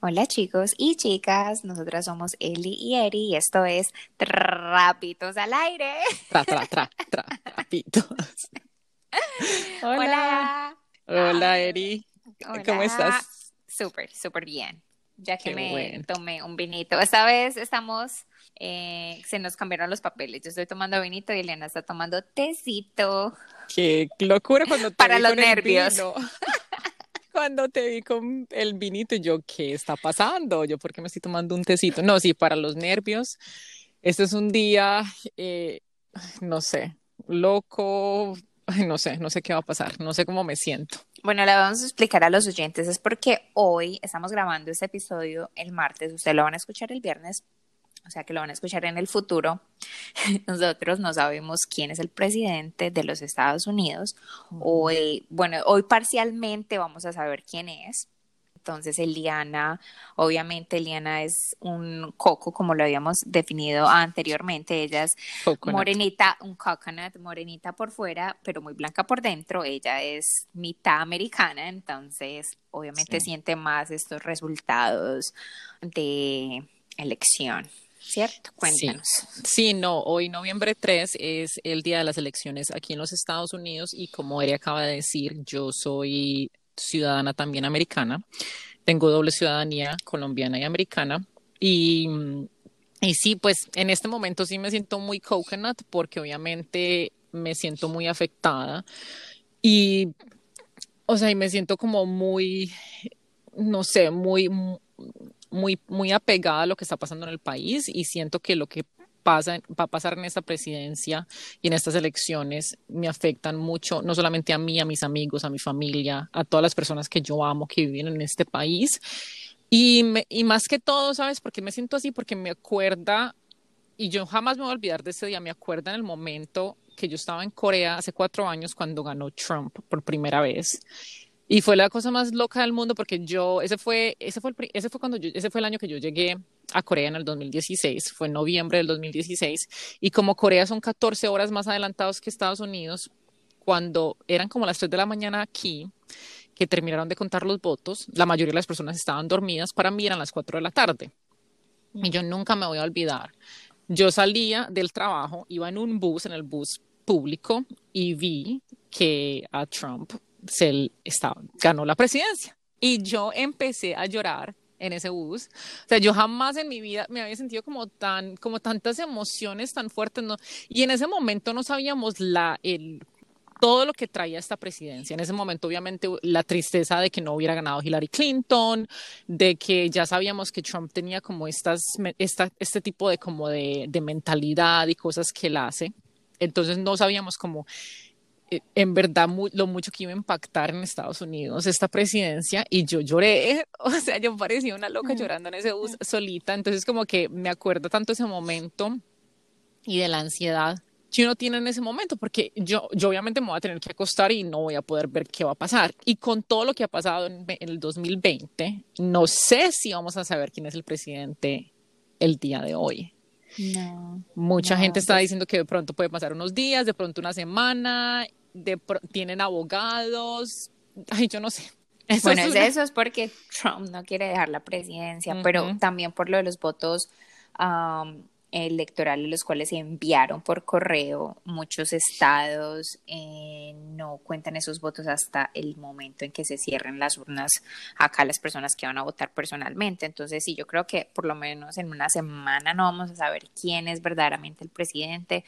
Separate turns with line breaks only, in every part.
Hola chicos y chicas, nosotras somos Eli y Eri y esto es Trapitos al aire.
Tra, tra, tra, tra, trapitos.
Hola.
Hola, Eri. ¿Cómo
Hola.
estás?
Súper, súper bien. Ya que
Qué
me
bueno.
tomé un vinito. Esta vez estamos, eh, se nos cambiaron los papeles. Yo estoy tomando vinito y Elena está tomando tecito.
Qué locura cuando te
Para los
con el
nervios.
Cuando te vi con el vinito, yo, ¿qué está pasando? Yo, ¿por qué me estoy tomando un tecito? No, sí, para los nervios. Este es un día, eh, no sé, loco. No sé, no sé qué va a pasar, no sé cómo me siento.
Bueno, le vamos a explicar a los oyentes, es porque hoy estamos grabando este episodio el martes, ustedes lo van a escuchar el viernes, o sea que lo van a escuchar en el futuro. Nosotros no sabemos quién es el presidente de los Estados Unidos. Hoy, bueno, hoy parcialmente vamos a saber quién es. Entonces, Eliana, obviamente Eliana es un coco, como lo habíamos definido anteriormente. Ella es
Coconut.
morenita, un coconut, morenita por fuera, pero muy blanca por dentro. Ella es mitad americana, entonces obviamente
Sí.
siente más estos resultados de elección, ¿cierto? Cuéntanos.
Sí, no, hoy noviembre 3 es el día de las elecciones aquí en los Estados Unidos y como Eri acaba de decir, yo soy ciudadana también americana, tengo doble ciudadanía colombiana y americana y, y sí, pues en este momento sí me siento muy coconut porque obviamente me siento muy afectada y, o sea, y me siento como muy, no sé, muy, muy, muy apegada a lo que está pasando en el país y siento que lo que pasa, va a pasar en esta presidencia y en estas elecciones me afectan mucho, no solamente a mí, a mis amigos, a mi familia, a todas las personas que yo amo que viven en este país. Y, me- y más que todo, ¿sabes? Porque me siento así, porque me acuerda, y yo jamás me voy a olvidar de ese día, me acuerda en el momento que yo estaba en Corea hace cuatro años cuando ganó Trump por primera vez. Y fue la cosa más loca del mundo porque yo, ese fue, ese fue el, ese fue cuando yo, ese fue el año que yo llegué a Corea en el 2016, fue en noviembre del 2016, y como Corea son 14 horas más adelantados que Estados Unidos, cuando eran como las 3 de la mañana aquí, que terminaron de contar los votos, la mayoría de las personas estaban dormidas, para mí eran las 4 de la tarde. Y yo nunca me voy a olvidar. Yo salía del trabajo, iba en un bus, en el bus público, y vi que a Trump se estaba, ganó la presidencia. Y yo empecé a llorar en ese bus. O sea, yo jamás en mi vida me había sentido como tan, como tantas emociones tan fuertes, ¿no? Y en ese momento no sabíamos la, el, todo lo que traía esta presidencia. En ese momento, obviamente, la tristeza de que no hubiera ganado Hillary Clinton, de que ya sabíamos que Trump tenía como estas, esta, este tipo de, como de, de mentalidad y cosas que él hace. Entonces no sabíamos cómo, en verdad, mu- lo mucho que iba a impactar en Estados Unidos esta presidencia y yo lloré, o sea, yo parecía una loca llorando en ese bus solita. Entonces como que me acuerdo tanto ese momento y de la ansiedad que uno tiene en ese momento, porque yo, yo obviamente me voy a tener que acostar y no voy a poder ver qué va a pasar. Y con todo lo que ha pasado en, en el 2020, no sé si vamos a saber quién es el presidente el día de hoy.
No.
Mucha
No,
gente está
pues-
diciendo que de pronto puede pasar unos días, de pronto una semana, de tienen abogados, ay, yo no sé. Eso
Bueno,
es una-
eso es porque Trump no quiere dejar la presidencia, pero también por lo de los votos am, electorales, los cuales se enviaron por correo. Muchos estados eh, no cuentan esos votos hasta el momento en que se cierren las urnas acá las personas que van a votar personalmente. Entonces, sí, yo creo que por lo menos en una semana no vamos a saber quién es verdaderamente el presidente,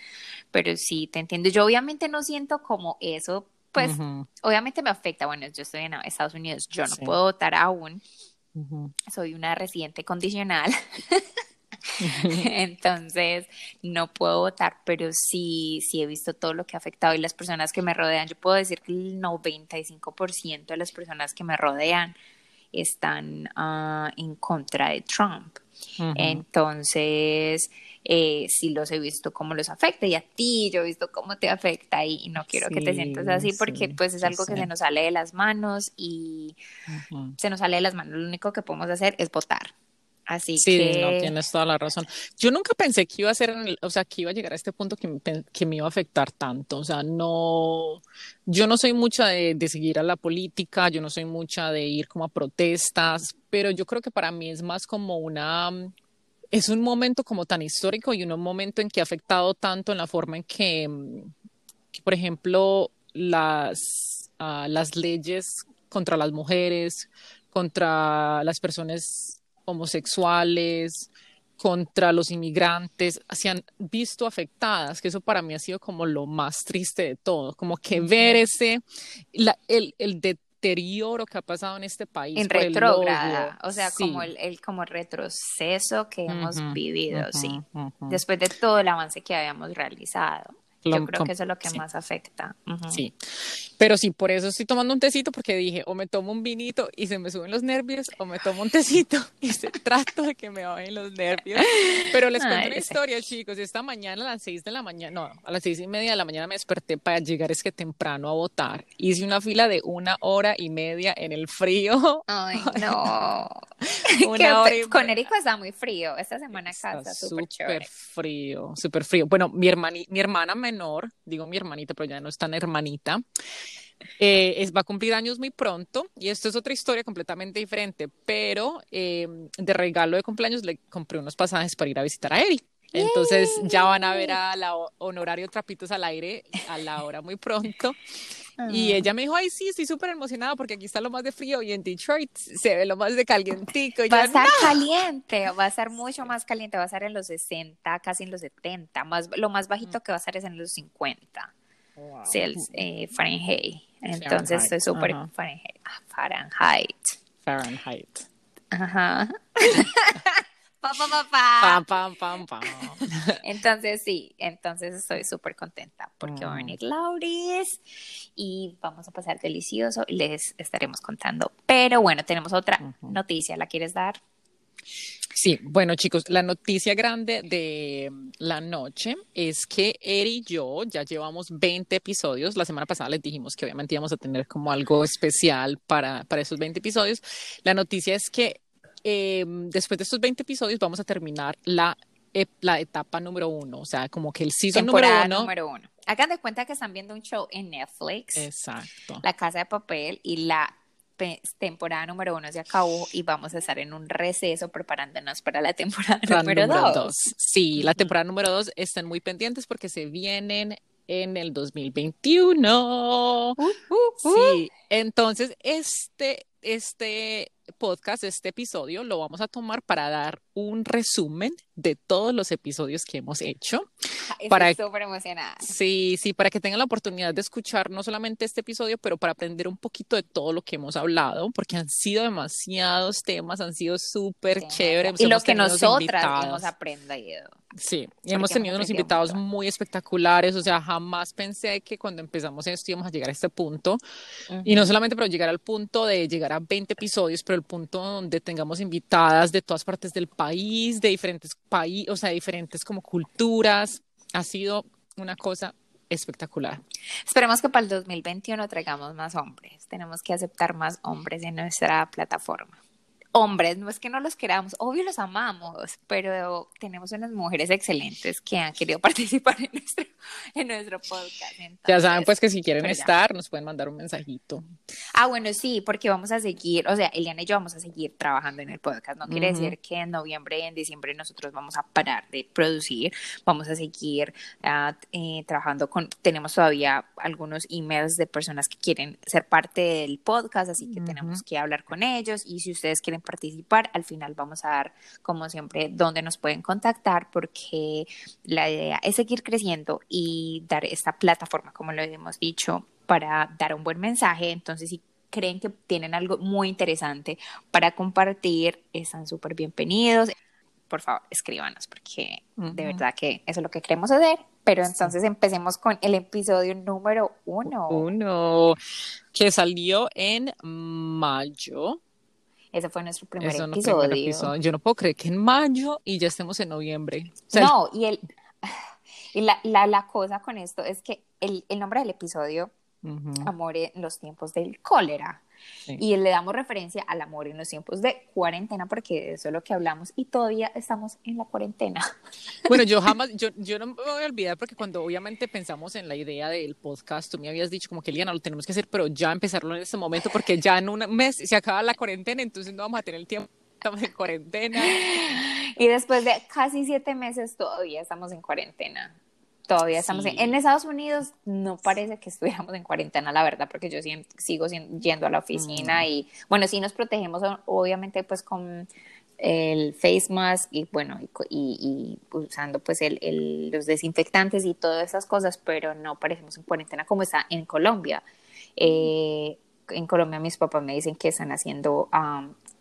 pero sí te entiendo. Yo obviamente no siento como eso, pues
Ujú,
obviamente me afecta. Bueno, yo estoy en Estados Unidos, yo no
Sí.
puedo votar aún, soy una residente condicional, entonces no puedo votar, pero sí, sí he visto todo lo que ha afectado y las personas que me rodean. Yo puedo decir que el 95% de las personas que me rodean están ah, en contra de Trump. Entonces, eh, sí los he visto cómo los afecta y a ti yo he visto cómo te afecta y, y no quiero que te sientas
Sí,
así porque
sí,
pues es algo que se nos sale de las manos y se nos sale de las manos. Lo único que podemos hacer es votar. Así
Sí,
que
no, tienes toda la razón. Yo nunca pensé que iba a ser, o sea, que iba a llegar a este punto que me, que me iba a afectar tanto. O sea, no, yo no soy mucha de, de seguir a la política, yo no soy mucha de ir como a protestas, pero yo creo que para mí es más como una, es un momento como tan histórico y un momento en que ha afectado tanto en la forma en que, mm, que, por ejemplo, las, ah, las leyes contra las mujeres, contra las personas homosexuales, contra los inmigrantes, se han visto afectadas, que eso para mí ha sido como lo más triste de todo, como que ver ese, la- el, el deterioro que ha pasado en este país
en retrógrada, o sea,
Sí.
como el, el como retroceso que hemos vivido, sí. Después de todo el avance que habíamos realizado. Yo creo
com-
que eso es lo que
sí.
más afecta. Ujú.
Sí, pero sí, por eso estoy tomando un tecito porque dije, o me tomo un vinito y se me suben los nervios, o me tomo un tecito y se trato de que me bajen los nervios. Pero les cuento
Ay,
una
sí.
historia, chicos. Esta mañana a las seis de la mañana, no, a las seis y media de la mañana me desperté para llegar es que temprano a votar. Hice una fila de una hora y media en el frío.
Ay, no.
Una hora y
Con Érico está muy frío. Esta semana acá
Está
súper
frío, súper frío. Bueno, mi hermani- mi hermana menor, digo mi hermanita, pero ya no es tan hermanita, eh, es, va a cumplir años muy pronto y esto es otra historia completamente diferente, pero eh, de regalo de cumpleaños le compré unos pasajes para ir a visitar a Eri. Entonces ya van a ver a la honorario Trapitos al aire a la hora muy pronto. Y ella me dijo, ay, sí, estoy súper emocionada porque aquí está lo más de frío y en Detroit se ve lo más de calientico. Y
Va a estar caliente, va a estar mucho más caliente, va a estar en los 60, casi en los 70, más, lo más bajito que va a estar es en los 50
"Wow".
Celsius, eh, Fahrenheit. Entonces estoy súper
ajá.
Fahrenheit, ah, Fahrenheit.
Fahrenheit.
Ajá. pa, pa, pa, pa.
Pam, pam, pam, pam.
Entonces sí, entonces estoy súper contenta porque va a
Mm.
venir Lauris y vamos a pasar delicioso y les estaremos contando. Pero bueno, tenemos otra noticia, ¿la quieres dar?
Sí, bueno chicos, la noticia grande de la noche es que Eri y yo ya llevamos 20 episodios. La semana pasada les dijimos que obviamente íbamos a tener como algo especial para, para esos 20 episodios. La noticia es que eh, después de estos 20 episodios vamos a terminar la, ep- la etapa número uno, o sea, como que el season
Temporada
número uno.
número uno. Hagan de cuenta que están viendo un show en Netflix,
Exacto.
La Casa de Papel, y la temporada número uno se acabó y vamos a estar en un receso preparándonos para la temporada
La
número, dos.
dos. Sí, la temporada número dos están muy pendientes porque se vienen en el 2021.
Uh, uh, uh.
Sí, entonces este, este podcast, este episodio, lo vamos a tomar para dar un resumen de todos los episodios que hemos hecho.
Estoy
para-
súper emocionada.
Sí, sí, para que tengan la oportunidad de escuchar no solamente este episodio, pero para aprender un poquito de todo lo que hemos hablado, porque han sido demasiados temas, han sido súper chéveres.
Y lo
hemos
que
tenido
nosotras
invitados.
hemos aprendido.
Sí, y hemos tenido
hemos
unos invitados
mucho.
muy espectaculares, o sea, jamás pensé que cuando empezamos esto íbamos a llegar a este punto,
Ujú.
y no solamente pero llegar al punto de llegar a 20 episodios, pero el punto donde tengamos invitadas de todas partes del país, de diferentes países, o sea, diferentes como culturas, ha sido una cosa espectacular.
Esperemos que para el 2021 traigamos más hombres. Tenemos que aceptar más hombres en nuestra plataforma. Hombres, no es que no los queramos, obvio los amamos, pero tenemos unas mujeres excelentes que han querido participar en nuestro, en nuestro podcast.
Ya saben, pues que si quieren
ya.
estar, nos pueden mandar un mensajito.
Ah, bueno, sí, porque vamos a seguir, o sea, Eliana y yo vamos a seguir trabajando en el podcast. No quiere decir que en noviembre y en diciembre nosotros vamos a parar de producir, vamos a seguir ah, eh, trabajando con, tenemos todavía algunos emails de personas que quieren ser parte del podcast, así que tenemos que hablar con ellos y si ustedes quieren participar, al final vamos a dar, como siempre, dónde nos pueden contactar, porque la idea es seguir creciendo y dar esta plataforma, como lo hemos dicho, para dar un buen mensaje. Entonces, si creen que tienen algo muy interesante para compartir, están súper bienvenidos. Por favor, escríbanos, porque de verdad que eso es lo que queremos hacer. Pero entonces empecemos con el episodio número uno.
Uno que salió en mayo.
Ese fue nuestro primer
Eso no
episodio.
primer episodio. Yo no puedo creer que en mayo y ya estemos en noviembre. O sea,
no, y el y la, la, la cosa con esto es que el, el nombre del episodio amor en los tiempos del cólera. Y le damos referencia al amor en los tiempos de cuarentena, porque eso es lo que hablamos y todavía estamos en la cuarentena.
Bueno, yo jamás, yo, yo no me voy a olvidar porque cuando obviamente pensamos en la idea del podcast, tú me habías dicho como que Liana, lo tenemos que hacer, pero ya empezarlo en este momento porque ya en un mes se acaba la cuarentena, entonces no vamos a tener el tiempo, estamos en cuarentena.
Y después de casi siete meses todavía estamos en cuarentena. Todavía estamos en, Estados Unidos, no parece que estuviéramos en cuarentena, la verdad, porque yo sigo yendo a la oficina mm. y, bueno, sí nos protegemos, obviamente, pues con el face mask y, bueno, y, usando pues el, los desinfectantes y todas esas cosas, pero no parecemos en cuarentena como está en Colombia. Eh, en Colombia mis papás me dicen que están haciendo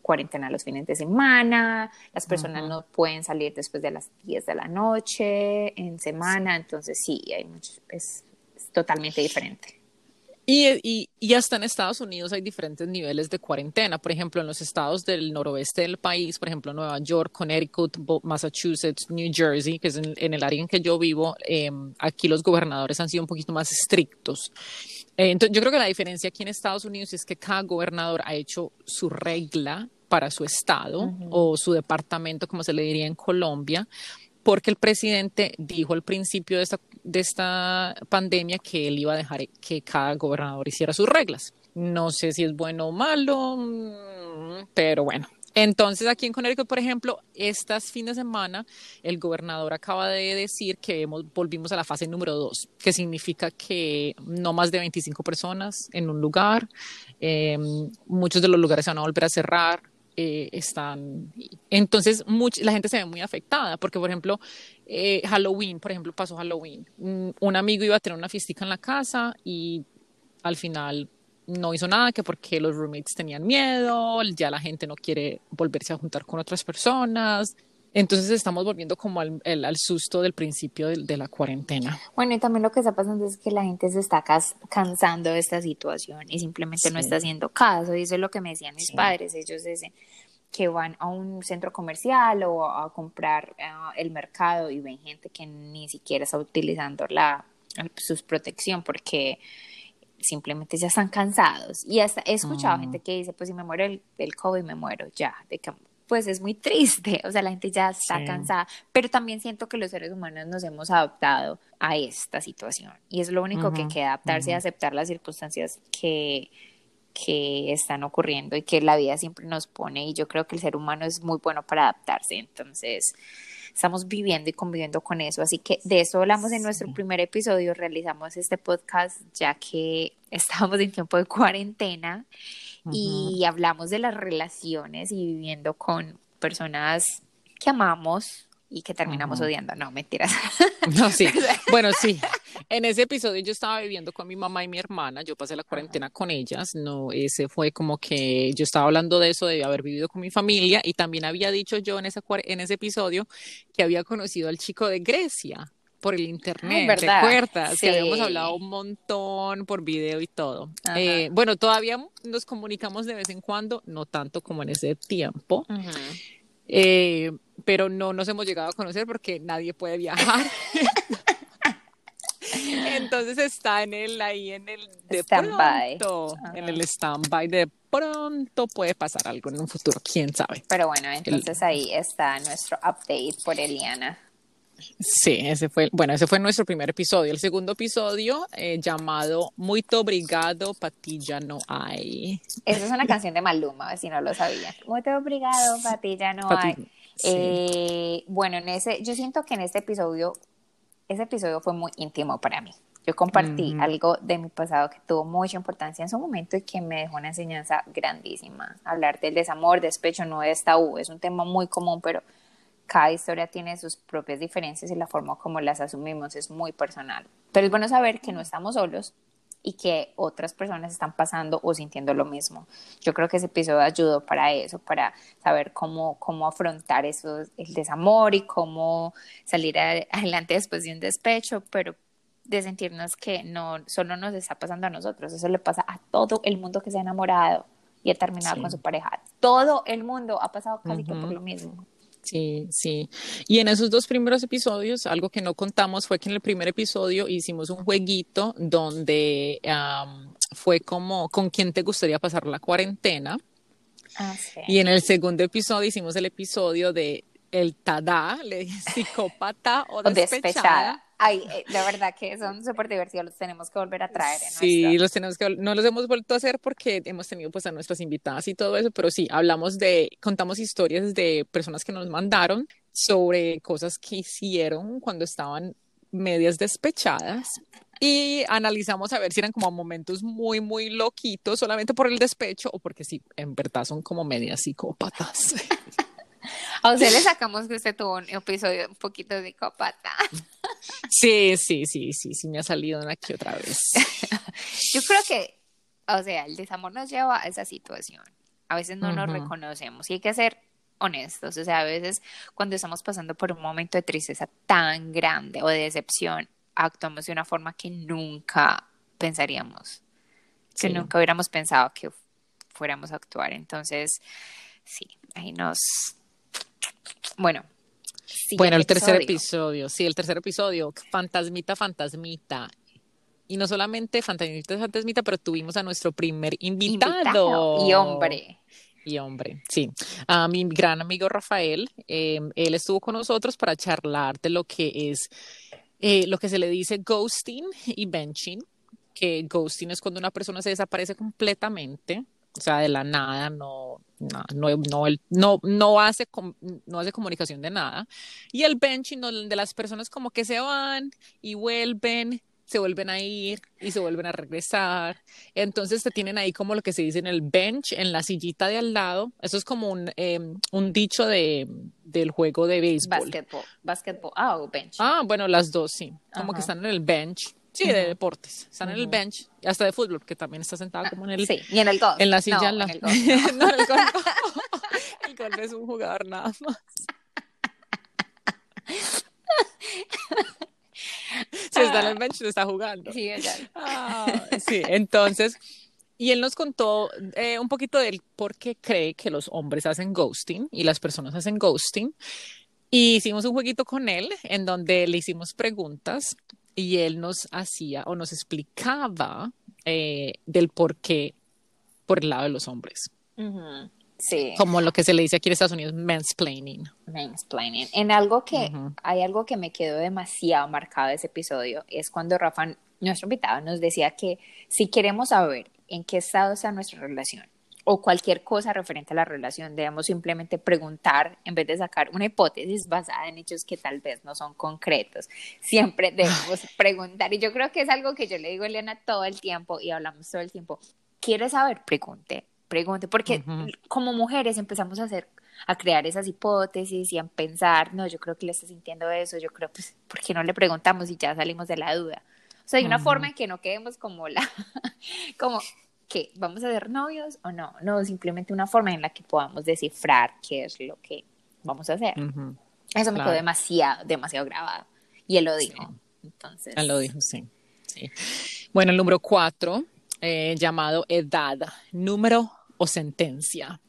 cuarentena los fines de semana, las personas no pueden salir después de las 10 de la noche en semana, entonces sí, hay es, totalmente diferente.
Y, y, y, hasta en Estados Unidos hay diferentes niveles de cuarentena. Por ejemplo, en los estados del noroeste del país, por ejemplo, Nueva York, Connecticut, Massachusetts, New Jersey, que es en, el área en que yo vivo, em, aquí los gobernadores han sido un poquito más estrictos. Eh, entonces, yo creo que la diferencia aquí en Estados Unidos es que cada gobernador ha hecho su regla para su estado o su departamento, como se le diría en Colombia, porque el presidente dijo al principio de esta, de esta pandemia que él iba a dejar que cada gobernador hiciera sus reglas. No sé si es bueno o malo, mm, pero bueno. Entonces, aquí en Connecticut, por ejemplo, estas fines de semana, el gobernador acaba de decir que volvimos a la fase número dos, que significa que no más de 25 personas en un lugar, em, muchos de los lugares se van a volver a cerrar, eh, están... Entonces, la gente se ve muy afectada, porque, por ejemplo, eh, Halloween, por ejemplo, pasó Halloween. Un, amigo iba a tener una fiestica en la casa y al final no hizo nada, que porque los roommates tenían miedo, ya la gente no quiere volverse a juntar con otras personas. Entonces estamos volviendo como al, al susto del principio de, la cuarentena.
Bueno, y también lo que está pasando es que la gente se está cansando de esta situación y simplemente no está haciendo caso. Y eso es lo que me decían mis padres. Ellos dicen que van a un centro comercial o a comprar eh, el mercado y ven gente que ni siquiera está utilizando la su protección porque simplemente ya están cansados. Y hasta he escuchado mm. gente que dice, pues si me muero el, el COVID, me muero ya, de pues es muy triste, o sea, la gente ya está cansada, pero también siento que los seres humanos nos hemos adaptado a esta situación y es lo único que queda, adaptarse y aceptar las circunstancias que, que están ocurriendo y que la vida siempre nos pone y yo creo que el ser humano es muy bueno para adaptarse, entonces estamos viviendo y conviviendo con eso, así que de eso hablamos en nuestro primer episodio, realizamos este podcast ya que estábamos en tiempo de cuarentena y hablamos de las relaciones y viviendo con personas que amamos y que terminamos odiando. No, mentiras.
No, sí. Bueno, sí. En ese episodio yo estaba viviendo con mi mamá y mi hermana. Yo pasé la cuarentena con ellas. No, ese fue como que yo estaba hablando de eso, de haber vivido con mi familia. Y también había dicho yo en ese, en ese episodio que había conocido al chico de Grecia por el internet, ¿te acuerdas? Que habíamos hablado un montón por video y todo. Eh, bueno, todavía nos comunicamos de vez en cuando, no tanto como en ese tiempo, eh, pero no nos hemos llegado a conocer porque nadie puede viajar. Entonces está en el ahí en el de pronto, en el stand-by de pronto puede pasar algo en un futuro, quién sabe.
Pero bueno, entonces ahí está nuestro update por Eliana.
Sí, ese fue, bueno, ese fue nuestro primer episodio. El segundo episodio eh, llamado Muito obrigado, Patilla no hay.
Esa es una canción de Maluma, si no lo sabían. Muito obrigado, Patilla no hay. Eh, bueno, en ese, yo siento que en este episodio, ese episodio fue muy íntimo para mí. Yo compartí algo de mi pasado que tuvo mucha importancia en su momento y que me dejó una enseñanza grandísima. Hablar del desamor, despecho no es tabú, es un tema muy común, pero cada historia tiene sus propias diferencias y la forma como las asumimos es muy personal. Pero es bueno saber que no estamos solos y que otras personas están pasando o sintiendo lo mismo. Yo creo que ese episodio ayudó para eso, para saber cómo, cómo afrontar eso, el desamor y cómo salir adelante después de un despecho, pero de sentirnos que no solo nos está pasando a nosotros, eso le pasa a todo el mundo que se ha enamorado y ha terminado con su pareja. Todo el mundo ha pasado casi que por lo mismo.
Sí, sí. Y en esos dos primeros episodios, algo que no contamos fue que en el primer episodio hicimos un jueguito donde fue como con quién te gustaría pasar la cuarentena.
Ah, sí.
Y en el segundo episodio hicimos el episodio de el tada, le psicópata o despechada.
Ay, eh, la verdad que son súper divertidos, los tenemos que volver a traer.
sí, los tenemos que, no los hemos vuelto a hacer porque hemos tenido pues a nuestras invitadas y todo eso, pero sí, hablamos de, contamos historias de personas que nos mandaron sobre cosas que hicieron cuando estaban medias despechadas y analizamos a ver si eran como momentos muy, muy loquitos solamente por el despecho o porque sí, en verdad son como medias psicópatas.
A usted le sacamos que usted tuvo un episodio un poquito de psicópata.
Sí, sí, sí, sí, sí, me ha salido una aquí otra vez.
Yo creo que, o sea, el desamor nos lleva a esa situación. A veces no nos reconocemos y hay que ser honestos. O sea, a veces cuando estamos pasando por un momento de tristeza tan grande o de decepción, actuamos de una forma que nunca pensaríamos, que nunca hubiéramos pensado que fuéramos a actuar. Entonces, sí, ahí nos, bueno.
Bueno, el tercer episodio, sí, el tercer episodio, Fantasmita, Fantasmita. Y no solamente Fantasmita, Fantasmita, pero tuvimos a nuestro primer invitado.
Y hombre.
Y hombre, sí. A mi gran amigo Rafael, em, él estuvo con nosotros para charlar de lo que es, eh, lo que se le dice ghosting y benching, que ghosting es cuando una persona se desaparece completamente, o sea, de la nada, no, no, no, no, no, hace, no hace comunicación de nada. Y el benching, de las personas como que se van y vuelven, se vuelven a ir y se vuelven a regresar. Entonces te tienen ahí como lo que se dice en el bench, en la sillita de al lado. Eso es como un, em, un dicho de, del juego de béisbol.
Basketball, basketball, ah, o bench.
Ah, bueno, las dos, sí. Como que están en el bench. Sí, de deportes. Están en el bench, hasta de fútbol, que también está sentado como en el.
Sí, y en el golf.
En la silla. en, la... el golf, no. el golf. el golf es un jugador nada más. Si está en el bench, está jugando.
Sí,
ah, sí, entonces. Y él nos contó eh, un poquito del por qué cree que los hombres hacen ghosting y las personas hacen ghosting. Y hicimos un jueguito con él en donde le hicimos preguntas y él nos hacía o nos explicaba eh, del por qué por el lado de los hombres.
Sí.
Como lo que se le dice aquí en Estados Unidos, mansplaining.
Mansplaining. En algo que, hay algo que me quedó demasiado marcado de ese episodio, es cuando Rafa, nuestro invitado, nos decía que si queremos saber en qué estado está nuestra relación, o cualquier cosa referente a la relación. Debemos simplemente preguntar en vez de sacar una hipótesis basada en hechos que tal vez no son concretos. Siempre debemos preguntar. Y yo creo que es algo que yo le digo a Elena todo el tiempo y hablamos todo el tiempo. ¿Quieres saber? Pregunte, pregunte, porque como mujeres empezamos a hacer a crear esas hipótesis y a pensar, no, yo creo que le está sintiendo eso, yo creo, pues, ¿por qué no le preguntamos y ya salimos de la duda? O sea, hay una forma en que no quedemos como la, como que vamos a ser novios o no, no, simplemente una forma en la que podamos descifrar qué es lo que vamos a hacer. Eso me quedó demasiado, demasiado grabado. Y él lo dijo. Entonces.
Él lo dijo, sí. sí. Bueno, el número cuatro, eh, llamado edad, número o sentencia.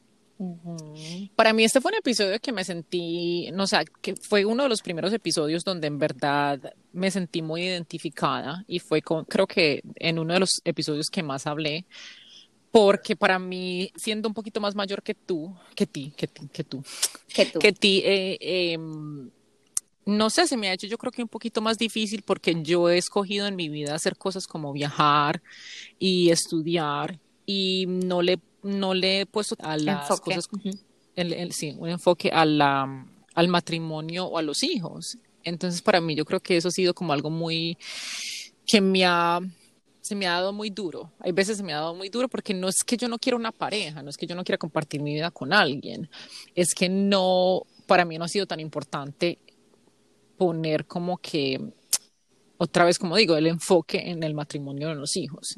Para mí este fue un episodio que me sentí, no sé, que fue uno de los primeros episodios donde en verdad me sentí muy identificada y fue con, creo que en uno de los episodios que más hablé, porque para mí, siendo un poquito más mayor que tú, que ti, que ti, que tú,
que tú,
que ti, eh, em, no sé, se me ha hecho yo creo que un poquito más difícil porque yo he escogido en mi vida hacer cosas como viajar y estudiar y no le no le he puesto a las cosas, sí, un enfoque a la, al matrimonio o a los hijos. Entonces, para mí, yo creo que eso ha sido como algo muy que me ha, se me ha dado muy duro. Hay veces se me ha dado muy duro porque no es que yo no quiera una pareja, no es que yo no quiera compartir mi vida con alguien, es que no, para mí no ha sido tan importante poner como que, otra vez, como digo, el enfoque en el matrimonio de los hijos.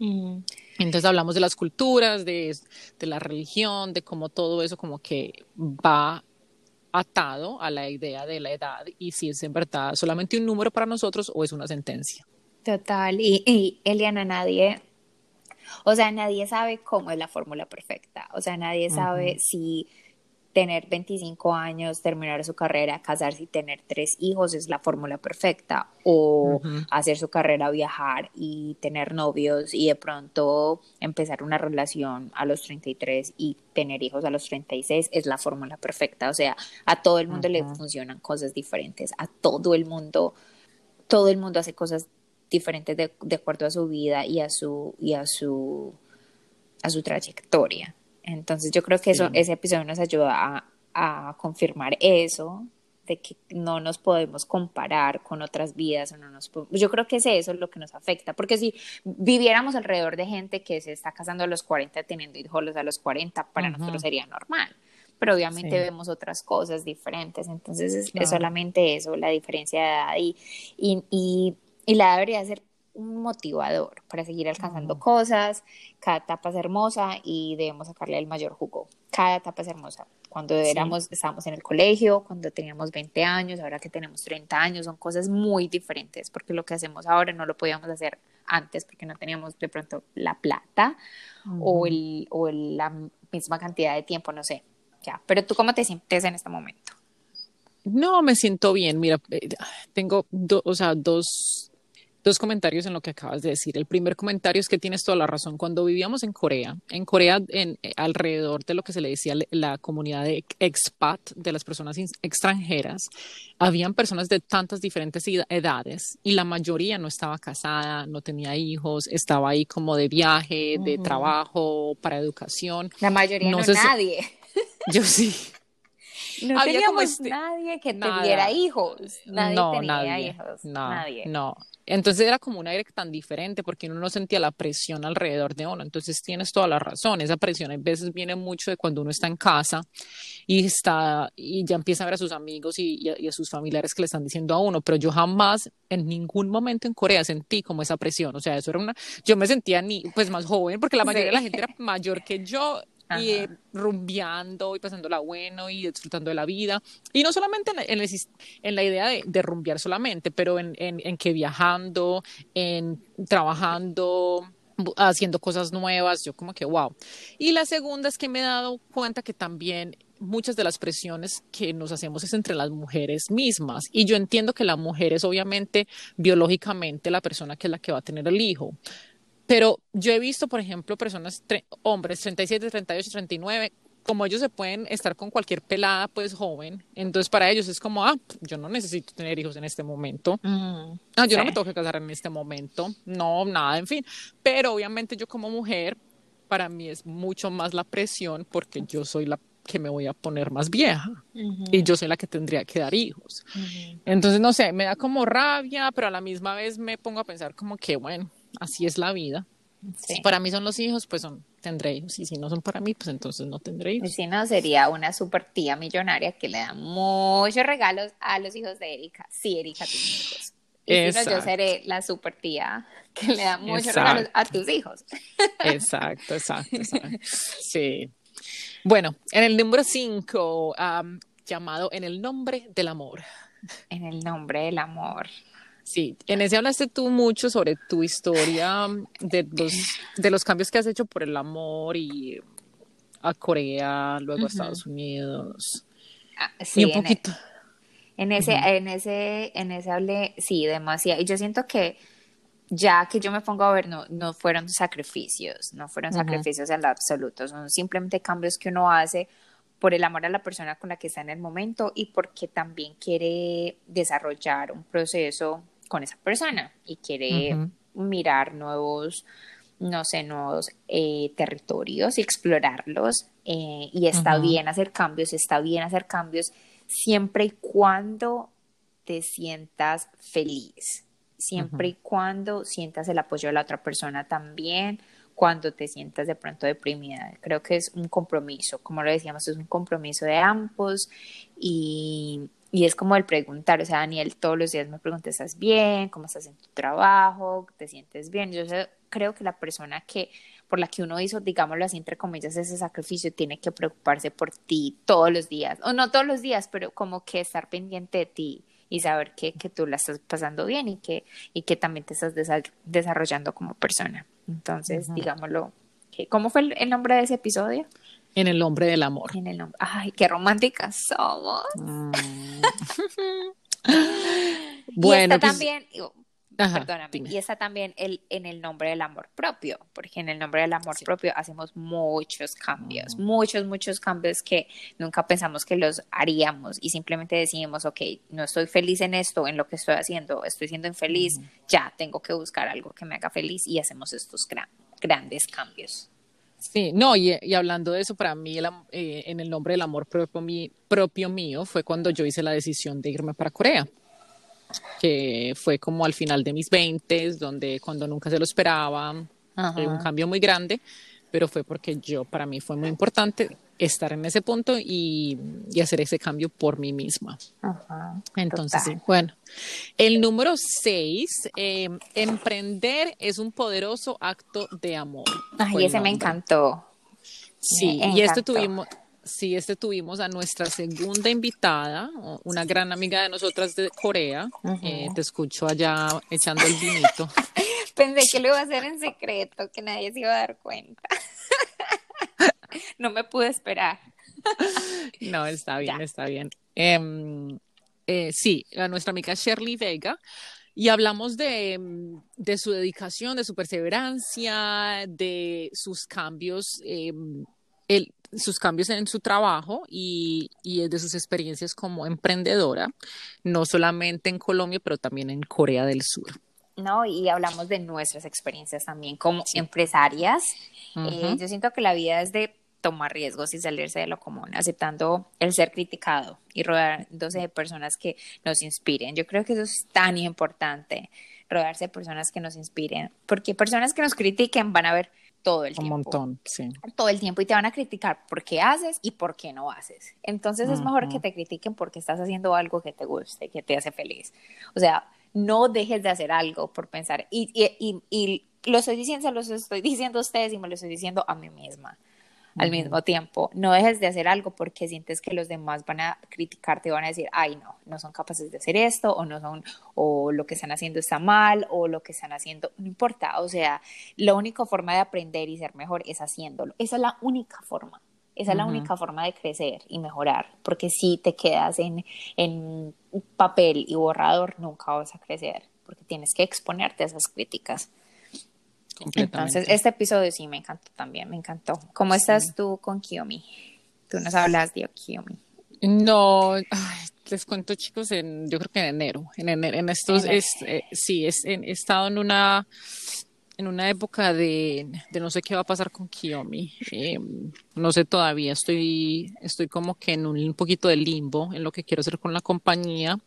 Entonces hablamos de las culturas, de, la religión, de cómo todo eso como que va atado a la idea de la edad y si es en verdad solamente un número para nosotros o es una sentencia.
Total, y, Eliana, nadie, o sea, nadie sabe cómo es la fórmula perfecta, o sea, nadie sabe si tener 25 años, terminar su carrera, casarse y tener tres hijos es la fórmula perfecta, o hacer su carrera, viajar y tener novios y de pronto empezar una relación a los 33 y tener hijos a los 36 es la fórmula perfecta. O sea, a todo el mundo le funcionan cosas diferentes, a todo el mundo, todo el mundo hace cosas diferentes de, de acuerdo a su vida y a su, y a su, a su trayectoria. Entonces yo creo que eso, ese episodio nos ayuda a, confirmar eso, de que no nos podemos comparar con otras vidas o no nos yo creo que es eso lo que nos afecta porque si viviéramos alrededor de gente que se está casando a los 40 teniendo hijos a los 40 para nosotros sería normal pero obviamente vemos otras cosas diferentes. Entonces es, solamente eso la diferencia de edad y, y, y la debería ser un motivador para seguir alcanzando cosas. Cada etapa es hermosa y debemos sacarle el mayor jugo. Cada etapa es hermosa. Cuando éramos, estábamos en el colegio, cuando teníamos 20 años, ahora que tenemos 30 años, son cosas muy diferentes porque lo que hacemos ahora no lo podíamos hacer antes porque no teníamos de pronto la plata o, el, o la misma cantidad de tiempo, no sé. Ya, pero tú cómo te sientes en este momento?
No, me siento bien. Mira, eh, tengo o sea, dos dos comentarios en lo que acabas de decir. El primer comentario es que tienes toda la razón. Cuando vivíamos en Corea, en Corea, en, eh, alrededor de lo que se le decía la comunidad de expat, de las personas extranjeras, habían personas de tantas diferentes edades y la mayoría no estaba casada, no tenía hijos, estaba ahí como de viaje, de trabajo, para educación.
La mayoría no, nadie.
Yo sí.
No Había teníamos este nadie que tuviera hijos. Nadie
no,
tenía
nadie,
hijos.
nadie. No, entonces era como un aire tan diferente porque uno no sentía la presión alrededor de uno. Entonces tienes toda la razón. Esa presión a veces viene mucho de cuando uno está en casa y está y ya empieza a ver a sus amigos y, a, sus familiares que le están diciendo a uno. Pero yo jamás en ningún momento en Corea sentí como esa presión. O sea, eso era una. Yo me sentía ni pues más joven porque la mayoría de la gente era mayor que yo y eh, rumbeando y pasándola bueno y disfrutando de la vida. Y no solamente en, en, la idea de, de, rumbear solamente, pero en, en, que viajando, en trabajando, haciendo cosas nuevas, yo como que wow. Y la segunda es que me he dado cuenta que también muchas de las presiones que nos hacemos es entre las mujeres mismas. Y yo entiendo que la mujer es obviamente biológicamente la persona que es la que va a tener el hijo. Pero yo he visto, por ejemplo, personas, hombres 37, 38, 39, como ellos se pueden estar con cualquier pelada, pues joven, entonces para ellos es como, ah, yo no necesito tener hijos en este momento, mm, ah, yo no me tengo que casar en este momento, no, nada, en fin. Pero obviamente yo como mujer, para mí es mucho más la presión porque yo soy la que me voy a poner más vieja y yo soy la que tendría que dar hijos. Entonces, no sé, me da como rabia, pero a la misma vez me pongo a pensar como que, bueno, así es la vida. Si para mí son los hijos, pues son, tendré hijos. Y si no son para mí, pues entonces no tendré hijos.
Y si no, sería una super tía millonaria que le da muchos regalos a los hijos de Erika. Sí, Erika tiene hijos. Y si no, yo seré la super tía que le da muchos regalos a tus hijos.
Exacto, exacto, Sí. Bueno, en el número 5, llamado En el nombre del amor.
En el nombre del amor.
Sí, en ese hablaste tú mucho sobre tu historia de los, de los cambios que has hecho por el amor y a Corea, luego a Estados Unidos.
Ah, sí, y un poquito. En, ese, en ese, en ese hablé, sí, demasiado. Y yo siento que ya que yo me pongo a ver, no, no fueron sacrificios, no fueron sacrificios en lo absoluto, son simplemente cambios que uno hace por el amor a la persona con la que está en el momento y porque también quiere desarrollar un proceso con esa persona y quiere mirar nuevos, no sé, nuevos eh, territorios y explorarlos. Eh, y está bien hacer cambios, está bien hacer cambios siempre y cuando te sientas feliz, siempre y cuando sientas el apoyo de la otra persona también, cuando te sientas de pronto deprimida. Creo que es un compromiso, como lo decíamos, es un compromiso de ambos y, y es como el preguntar, o sea, Daniel todos los días me pregunta, ¿estás bien? ¿Cómo estás en tu trabajo? ¿Te sientes bien? Yo creo que la persona que por la que uno hizo, digámoslo así, entre comillas, ese sacrificio, tiene que preocuparse por ti todos los días, o no todos los días, pero como que estar pendiente de ti y saber que, que tú la estás pasando bien y que, y que también te estás desarrollando como persona. Entonces, digámoslo, ¿cómo fue el nombre de ese episodio?
En el nombre del amor.
En el nombre. Ay, qué románticas somos.
Mm.
bueno,
Bueno,
y está
pues-
también,
Ajá,
perdóname,
dime.
y está también el, en el nombre del amor propio, porque en el nombre del amor propio hacemos muchos cambios, muchos, muchos cambios que nunca pensamos que los haríamos y simplemente decimos, ok, no estoy feliz en esto, en lo que estoy haciendo, estoy siendo infeliz, ya tengo que buscar algo que me haga feliz y hacemos estos gran- grandes cambios.
Sí, no, y, y hablando de eso, para mí, el eh, en el nombre del amor propio, mi- propio mío, fue cuando yo hice la decisión de irme para Corea, que fue como al final de mis 20, donde cuando nunca se lo esperaba, fue un cambio muy grande, pero fue porque yo, para mí fue muy importante estar en ese punto y, y hacer ese cambio por mí misma.
Ajá,
Entonces, sí, bueno. El número seis, eh, emprender es un poderoso acto de amor.
Ay, ese me encantó.
Sí,
Me
y este tuvimos, sí, este tuvimos a nuestra segunda invitada, una gran amiga de nosotras de Corea. Eh, te escucho allá echando el vinito.
Pensé que lo iba a hacer en secreto, que nadie se iba a dar cuenta. No me pude esperar.
No, está bien,
Ya.
está bien. Em, eh, sí, a nuestra amiga Shirley Vega. Y hablamos de, em, de su dedicación, de su perseverancia, de sus cambios, em, el- sus cambios en su trabajo y, y de sus experiencias como emprendedora, no solamente en Colombia, pero también en Corea del Sur.
No, y hablamos de nuestras experiencias también como empresarias. Eh, yo siento que la vida es de tomar riesgos y salirse de lo común, aceptando el ser criticado y rodeándose de personas que nos inspiren. Yo creo que eso es tan importante, rodearse de personas que nos inspiren, porque personas que nos critiquen van a ver todo el
Un
tiempo.
montón, sí.
todo el tiempo y te van a criticar por qué haces y por qué no haces. Entonces es mejor que te critiquen porque estás haciendo algo que te guste, que te hace feliz. O sea, no dejes de hacer algo por pensar. Y, y, y, y lo estoy diciendo, se los estoy diciendo a ustedes y me lo estoy diciendo a mí misma al mismo tiempo. No dejes de hacer algo porque sientes que los demás van a criticarte y van a decir, ay, no, no son capaces de hacer esto, o no son, o lo que están haciendo está mal, o lo que están haciendo, no importa. O sea, la única forma de aprender y ser mejor es haciéndolo. Esa es la única forma. Esa es la única forma de crecer y mejorar, porque si te quedas en, en papel y borrador, nunca vas a crecer, porque tienes que exponerte a esas críticas.
Completamente.
Entonces, este episodio sí me encantó también, me encantó. ¿Cómo estás tú con Kiyomi? Tú nos hablas de Kiyomi.
No, ay, les cuento chicos, en, yo creo que en enero, en, enero, en estos, es, eh, sí, es, en- he estado en una, en una época de, no sé qué va a pasar con Kiyomi, eh, no sé todavía, estoy, estoy como que en un, poquito de limbo en lo que quiero hacer con la compañía.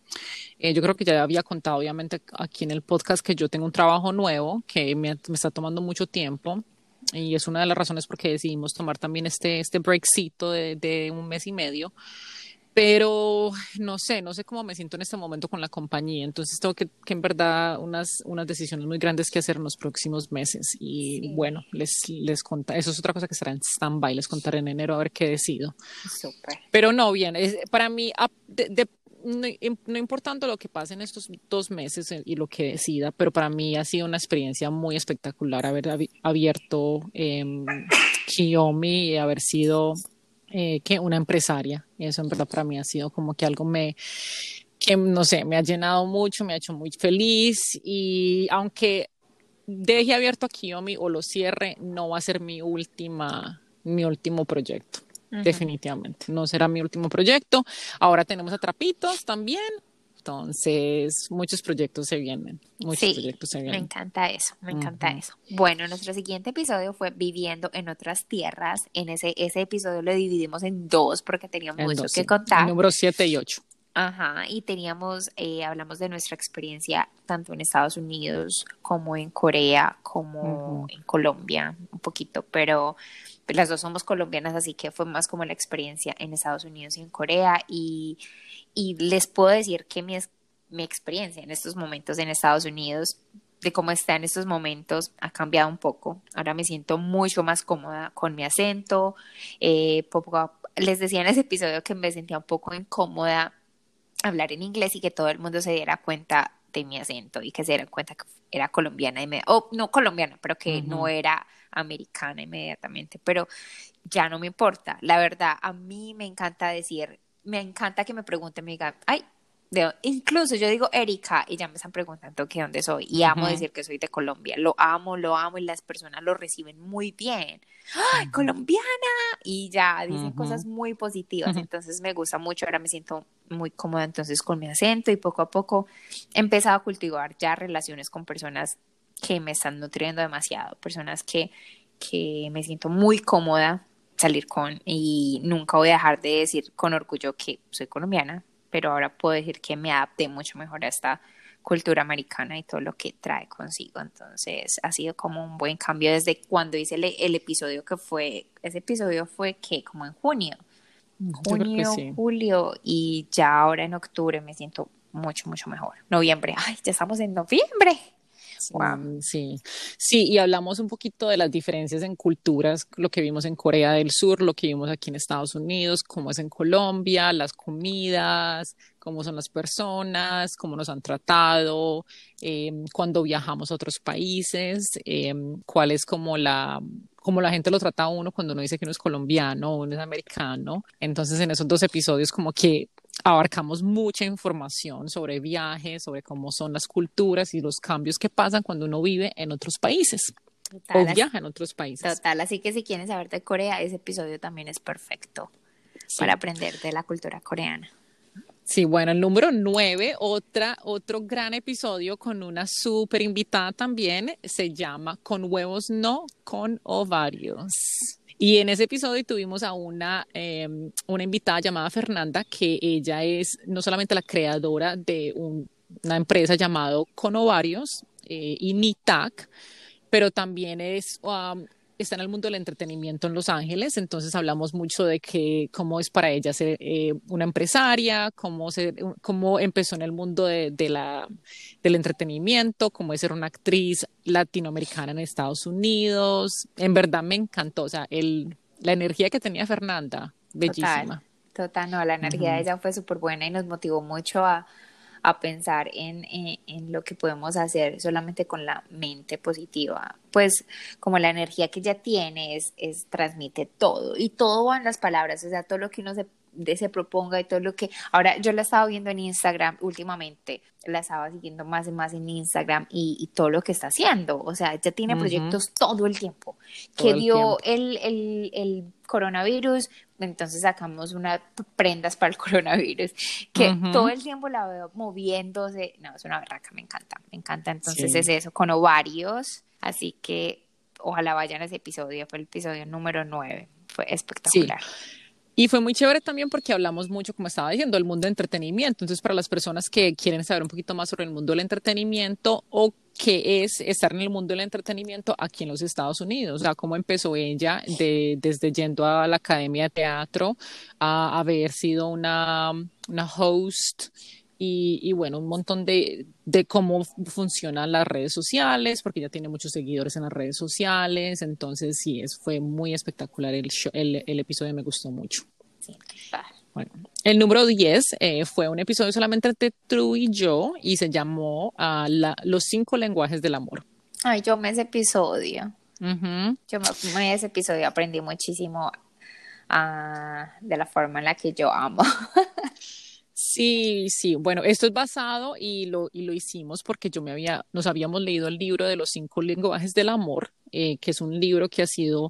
Eh, yo creo que ya había contado obviamente aquí en el podcast que yo tengo un trabajo nuevo que me, está tomando mucho tiempo. Y es una de las razones por qué decidimos tomar también este, este breakcito de un mes y medio pero no sé, no sé cómo me siento en este momento con la compañía, entonces tengo que, que en verdad unas, unas decisiones muy grandes que hacer en los próximos meses y
Sí.
bueno, les, les contaré, eso es otra cosa que estará en stand-by, les contaré en enero a ver qué decido.
Súper.
Pero no, bien, es, para mí, de- de- no, no importando lo que pase en estos dos meses eh, y lo que decida, pero para mí ha sido una experiencia muy espectacular haber abi- abierto eh, Kiyomi y haber sido eh, que una empresaria. Eso en verdad para mí ha sido como que algo me, que no sé, me ha llenado mucho, me ha hecho muy feliz y aunque deje abierto a Kiyomi o lo cierre, no va a ser mi última, mi último proyecto. Definitivamente, no será mi último proyecto. Ahora tenemos Atrapitos también. Entonces, muchos proyectos se vienen. Muchos
Sí,
proyectos se
Me
vienen.
encanta eso, me encanta eso. Bueno, nuestro siguiente episodio fue Viviendo en otras tierras. En ese, ese episodio lo dividimos en dos porque teníamos
En
mucho
dos,
que
sí.
contar.
El número 7 y 8.
Ajá, y teníamos, eh, hablamos de nuestra experiencia tanto en Estados Unidos como en Corea, como en Colombia, un poquito, pero pues, las dos somos colombianas, así que fue más como la experiencia en Estados Unidos y en Corea. Y, y les puedo decir que mi, mi experiencia en estos momentos en Estados Unidos, de cómo está en estos momentos, ha cambiado un poco. Ahora me siento mucho más cómoda con mi acento. eh, poco a- les decía en ese episodio que me sentía un poco incómoda hablar en inglés y que todo el mundo se diera cuenta de mi acento y que se dieran cuenta que era colombiana, o no colombiana, pero que no era americana inmediatamente, pero ya no me importa. La verdad, a mí me encanta decir, me encanta que me pregunten, me digan, ay, incluso yo digo Erika y ya me están preguntando que dónde soy y amo decir que soy de Colombia, lo amo, lo amo y las personas lo reciben muy bien. ¡Ay, colombiana! Y ya dicen cosas muy positivas, entonces me gusta mucho, ahora me siento muy cómoda entonces con mi acento y poco a poco he empezado a cultivar ya relaciones con personas que me están nutriendo demasiado, personas que, que me siento muy cómoda salir con y nunca voy a dejar de decir con orgullo que soy colombiana, pero ahora puedo decir que me adapté mucho mejor a esta cultura americana y todo lo que trae consigo. Entonces ha sido como un buen cambio desde cuando hice el, episodio que fue, ese episodio fue que como en junio, junio, julio y ya ahora en octubre me siento mucho, mucho mejor. Noviembre, ay, ya estamos en noviembre.
Sí, sí, y hablamos un poquito de las diferencias en culturas, lo que vimos en Corea del Sur, lo que vimos aquí en Estados Unidos, cómo es en Colombia, las comidas, cómo son las personas, cómo nos han tratado, em, cuando viajamos a otros países, em, cuál es como la como la gente lo trata a uno cuando uno dice que uno es colombiano uno es americano. Entonces, en esos dos episodios, como que abarcamos mucha información sobre viajes, sobre cómo son las culturas y los cambios que pasan cuando uno vive en otros países o viaja en otros países.
Total, así que si quieren saber de Corea, ese episodio también es perfecto para aprender de la cultura coreana.
Sí, bueno, el número nueve, otra, otro gran episodio con una súper invitada también, se llama Con huevos no, con ovarios. Y en ese episodio tuvimos a una, em, una invitada llamada Fernanda, que ella es no solamente la creadora de una empresa llamado Conovarios eh, y NITAC, pero también es está en el mundo del entretenimiento en Los Ángeles, entonces hablamos mucho de que cómo es para ella ser eh, una empresaria, cómo, se, cómo empezó en el mundo de, de, la, del entretenimiento, cómo es ser una actriz latinoamericana en Estados Unidos. En verdad me encantó, o sea, el, la energía que tenía Fernanda, bellísima.
Total, total no, la energía de ella fue súper buena y nos motivó mucho a a pensar en, en, lo que podemos hacer solamente con la mente positiva. Pues como la energía que ella tiene es, transmite todo y todo va en las palabras, o sea, todo lo que uno se de se proponga y todo lo que ahora yo la estaba viendo en Instagram últimamente la estaba siguiendo más y más en Instagram y, todo lo que está haciendo o sea ella tiene proyectos todo el tiempo que dio El, el, el, coronavirus entonces sacamos unas prendas para el coronavirus que todo el tiempo la veo moviéndose no es una barraca me encanta me encanta entonces es eso con ovarios así que ojalá vayan a ese episodio fue el episodio número 9 fue espectacular
y fue muy chévere también porque hablamos mucho, como estaba diciendo, del mundo del entretenimiento. Entonces, para las personas que quieren saber un poquito más sobre el mundo del entretenimiento o qué es estar en el mundo del entretenimiento aquí en los Estados Unidos, o sea, cómo empezó ella de, desde yendo a la academia de teatro a haber sido una, una host y, bueno, un montón de, de, cómo funcionan las redes sociales, porque ya tiene muchos seguidores en las redes sociales, entonces sí, es, fue muy espectacular el, el, el, episodio, me gustó mucho. Sí, bueno, el número 10 eh, fue un episodio solamente de True y yo y se llamó uh, la, Los cinco lenguajes del amor.
Ay, yo me ese episodio. Yo me, ese episodio aprendí muchísimo uh, de la forma en la que yo amo.
Sí, sí, bueno, esto es basado y lo, y lo hicimos porque yo me había, nos habíamos leído el libro de los cinco lenguajes del amor, eh, que es un libro que ha sido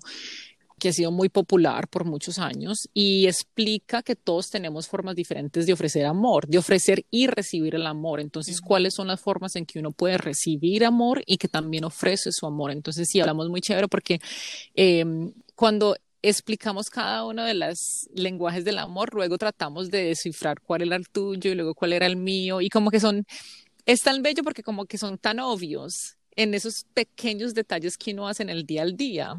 que ha sido muy popular por muchos años y explica que todos tenemos formas diferentes de ofrecer amor, de ofrecer y recibir el amor. Entonces, ¿cuáles son las formas en que uno puede recibir amor y que también ofrece su amor? Entonces, sí, hablamos muy chévere porque em, cuando explicamos cada uno de los lenguajes del amor, luego tratamos de descifrar cuál era el tuyo y luego cuál era el mío y como que son, es tan bello porque como que son tan obvios en esos pequeños detalles que uno hace en el día al día.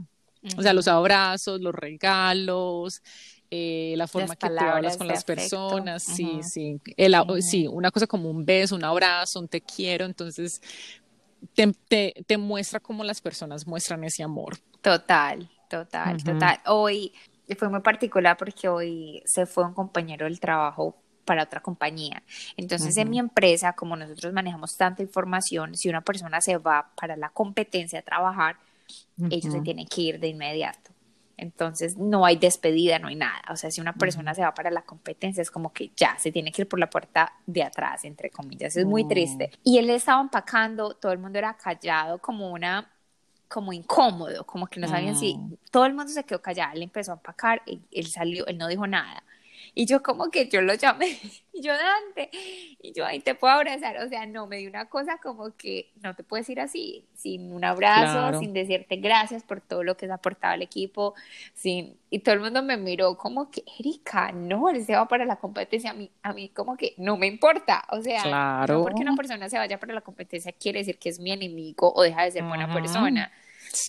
O sea, los abrazos, los regalos, eh, la forma que tú hablas con las personas, sí, sí. El, Sí, una cosa como un beso, un abrazo, un te quiero, entonces te, te, te muestra cómo las personas muestran ese amor.
Total, Total, total. Hoy fue muy particular porque hoy se fue un compañero del trabajo para otra compañía. Entonces, en mi empresa, como nosotros manejamos tanta información, si una persona se va para la competencia a trabajar, ellos se tienen que ir de inmediato. Entonces no hay despedida, no hay nada. O sea, si una persona se va para la competencia, es como que ya se tiene que ir por la puerta de atrás, entre comillas. Es muy triste. Y él estaba empacando, todo el mundo era callado, como una como incómodo, como que no sabían si todo el mundo se quedó callado, él empezó a empacar, él salió, él no dijo nada. Y yo como que yo lo llamé, y yo Dante, y yo ahí te puedo abrazar, o sea, no, me dio una cosa como que no te puedes ir así, sin un abrazo, sin decirte gracias por todo lo que has aportado al equipo, sin, y todo el mundo me miró como que, Erika, no, él se va para la competencia, a mí, a mí como que no me importa, o sea, no porque una persona se vaya para la competencia quiere decir que es mi enemigo o deja de ser buena persona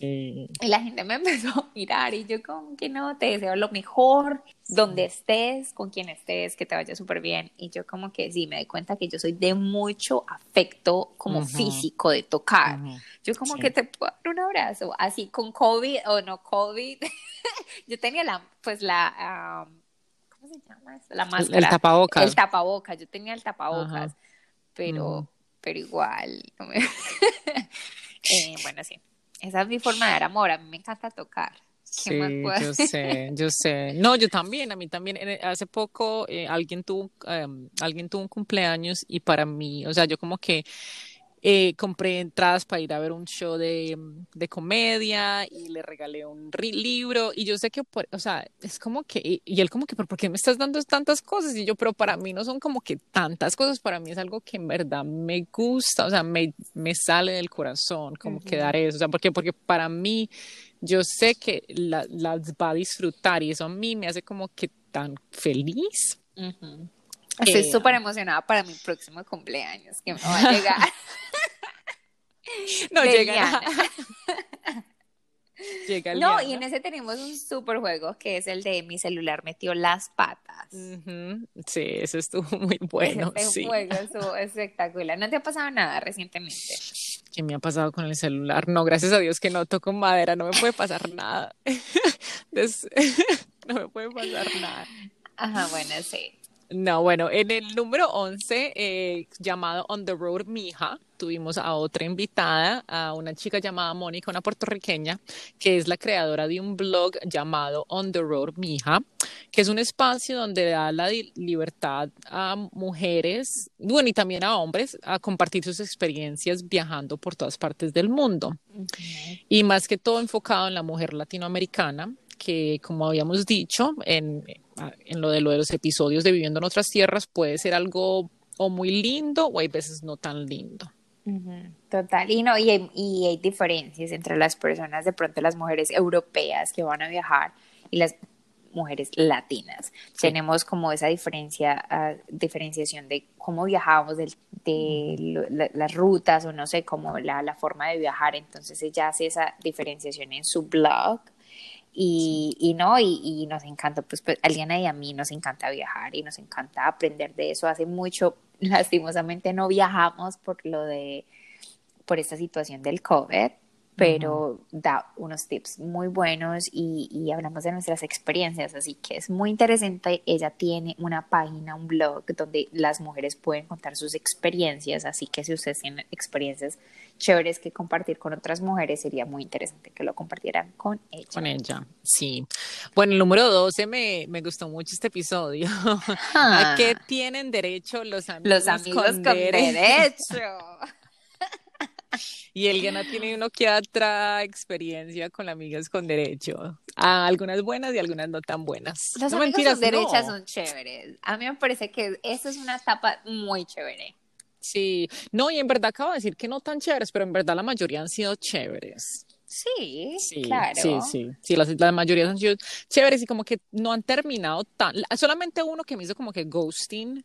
y la gente me empezó a mirar y yo como que no, te deseo lo mejor, donde estés, con quien estés, que te vaya súper bien. Y yo como que sí, me di cuenta que yo soy de mucho afecto como físico, de tocar. Yo como que te puedo dar un abrazo, así con COVID o no COVID. yo tenía la, pues la... ¿Cómo se llama eso? La máscara.
El, tapabocas.
El tapabocas, yo tenía el tapabocas, pero, pero igual. eh, bueno, sí. Esa es mi forma de dar amor, a mí me encanta tocar.
Sí, yo sé, yo sé. No, yo también, a mí también. Hace poco eh, alguien, tuvo, em, alguien tuvo un cumpleaños y para mí, o sea, yo como que eh, compré entradas para ir a ver un show de, de comedia y le regalé un libro y yo sé que, o sea, es como que, y él como que, ¿por qué me estás dando tantas cosas? Y yo, pero para mí no son como que tantas cosas, para mí es algo que en verdad me gusta, o sea, me, me sale del corazón como que dar eso, o sea, porque, porque para mí yo sé que las va a disfrutar y eso a mí me hace como que tan feliz.
Estoy eh, súper emocionada para mi próximo cumpleaños, que me va a llegar.
no llega Llega el
no, y en ese tenemos un super juego que es el de mi celular metió las patas.
Sí, eso estuvo muy bueno.
Ese juego estuvo espectacular. ¿No te ha pasado nada recientemente?
¿Qué me ha pasado con el celular? No, gracias a Dios que no toco madera, no me puede pasar nada. no me puede pasar nada.
Ajá, bueno, sí.
No, bueno, en el número 11, eh, llamado On the Road Mija, tuvimos a otra invitada, a una chica llamada Mónica, una puertorriqueña, que es la creadora de un blog llamado On the Road Mija, que es un espacio donde da la libertad a mujeres, bueno, y también a hombres, a compartir sus experiencias viajando por todas partes del mundo. Y más que todo enfocado en la mujer latinoamericana, que como habíamos dicho en, en lo de lo de los episodios de Viviendo en otras tierras, puede ser algo o muy lindo o hay veces no tan lindo.
Total, y no, y hay, y hay diferencias entre las personas, de pronto las mujeres europeas que van a viajar y las mujeres latinas. Tenemos como esa diferencia, ah, diferenciación de cómo viajamos, de, de las rutas o no sé, como la, la, forma de viajar. Entonces ella hace esa diferenciación en su blog y, y no, y, y, nos encanta, pues, pues a Liana y a mí nos encanta viajar y nos encanta aprender de eso. Hace mucho, lastimosamente, no viajamos por lo de, por esta situación del COVID, pero da unos tips muy buenos y, y, hablamos de nuestras experiencias, así que es muy interesante. Ella tiene una página, un blog donde las mujeres pueden contar sus experiencias, así que si ustedes tienen experiencias chéveres que compartir con otras mujeres, sería muy interesante que lo compartieran con ella.
Con ella, sí. Bueno, el número 12 me, me gustó mucho este episodio. ¿A ah. qué tienen derecho los amigos,
los amigos con, derecho?
y Eliana tiene uno que otra experiencia con amigas con derecho. A algunas buenas y algunas no tan buenas.
Los no amigos con derecho son chéveres. A mí me parece que eso es una etapa muy chévere.
Sí, no, y en verdad acabo de decir que no tan chéveres, pero en verdad la mayoría han sido chéveres.
Sí, sí, claro.
Sí, sí, sí, la, mayoría han sido chéveres y como que no han terminado tan, solamente uno que me hizo como que ghosting,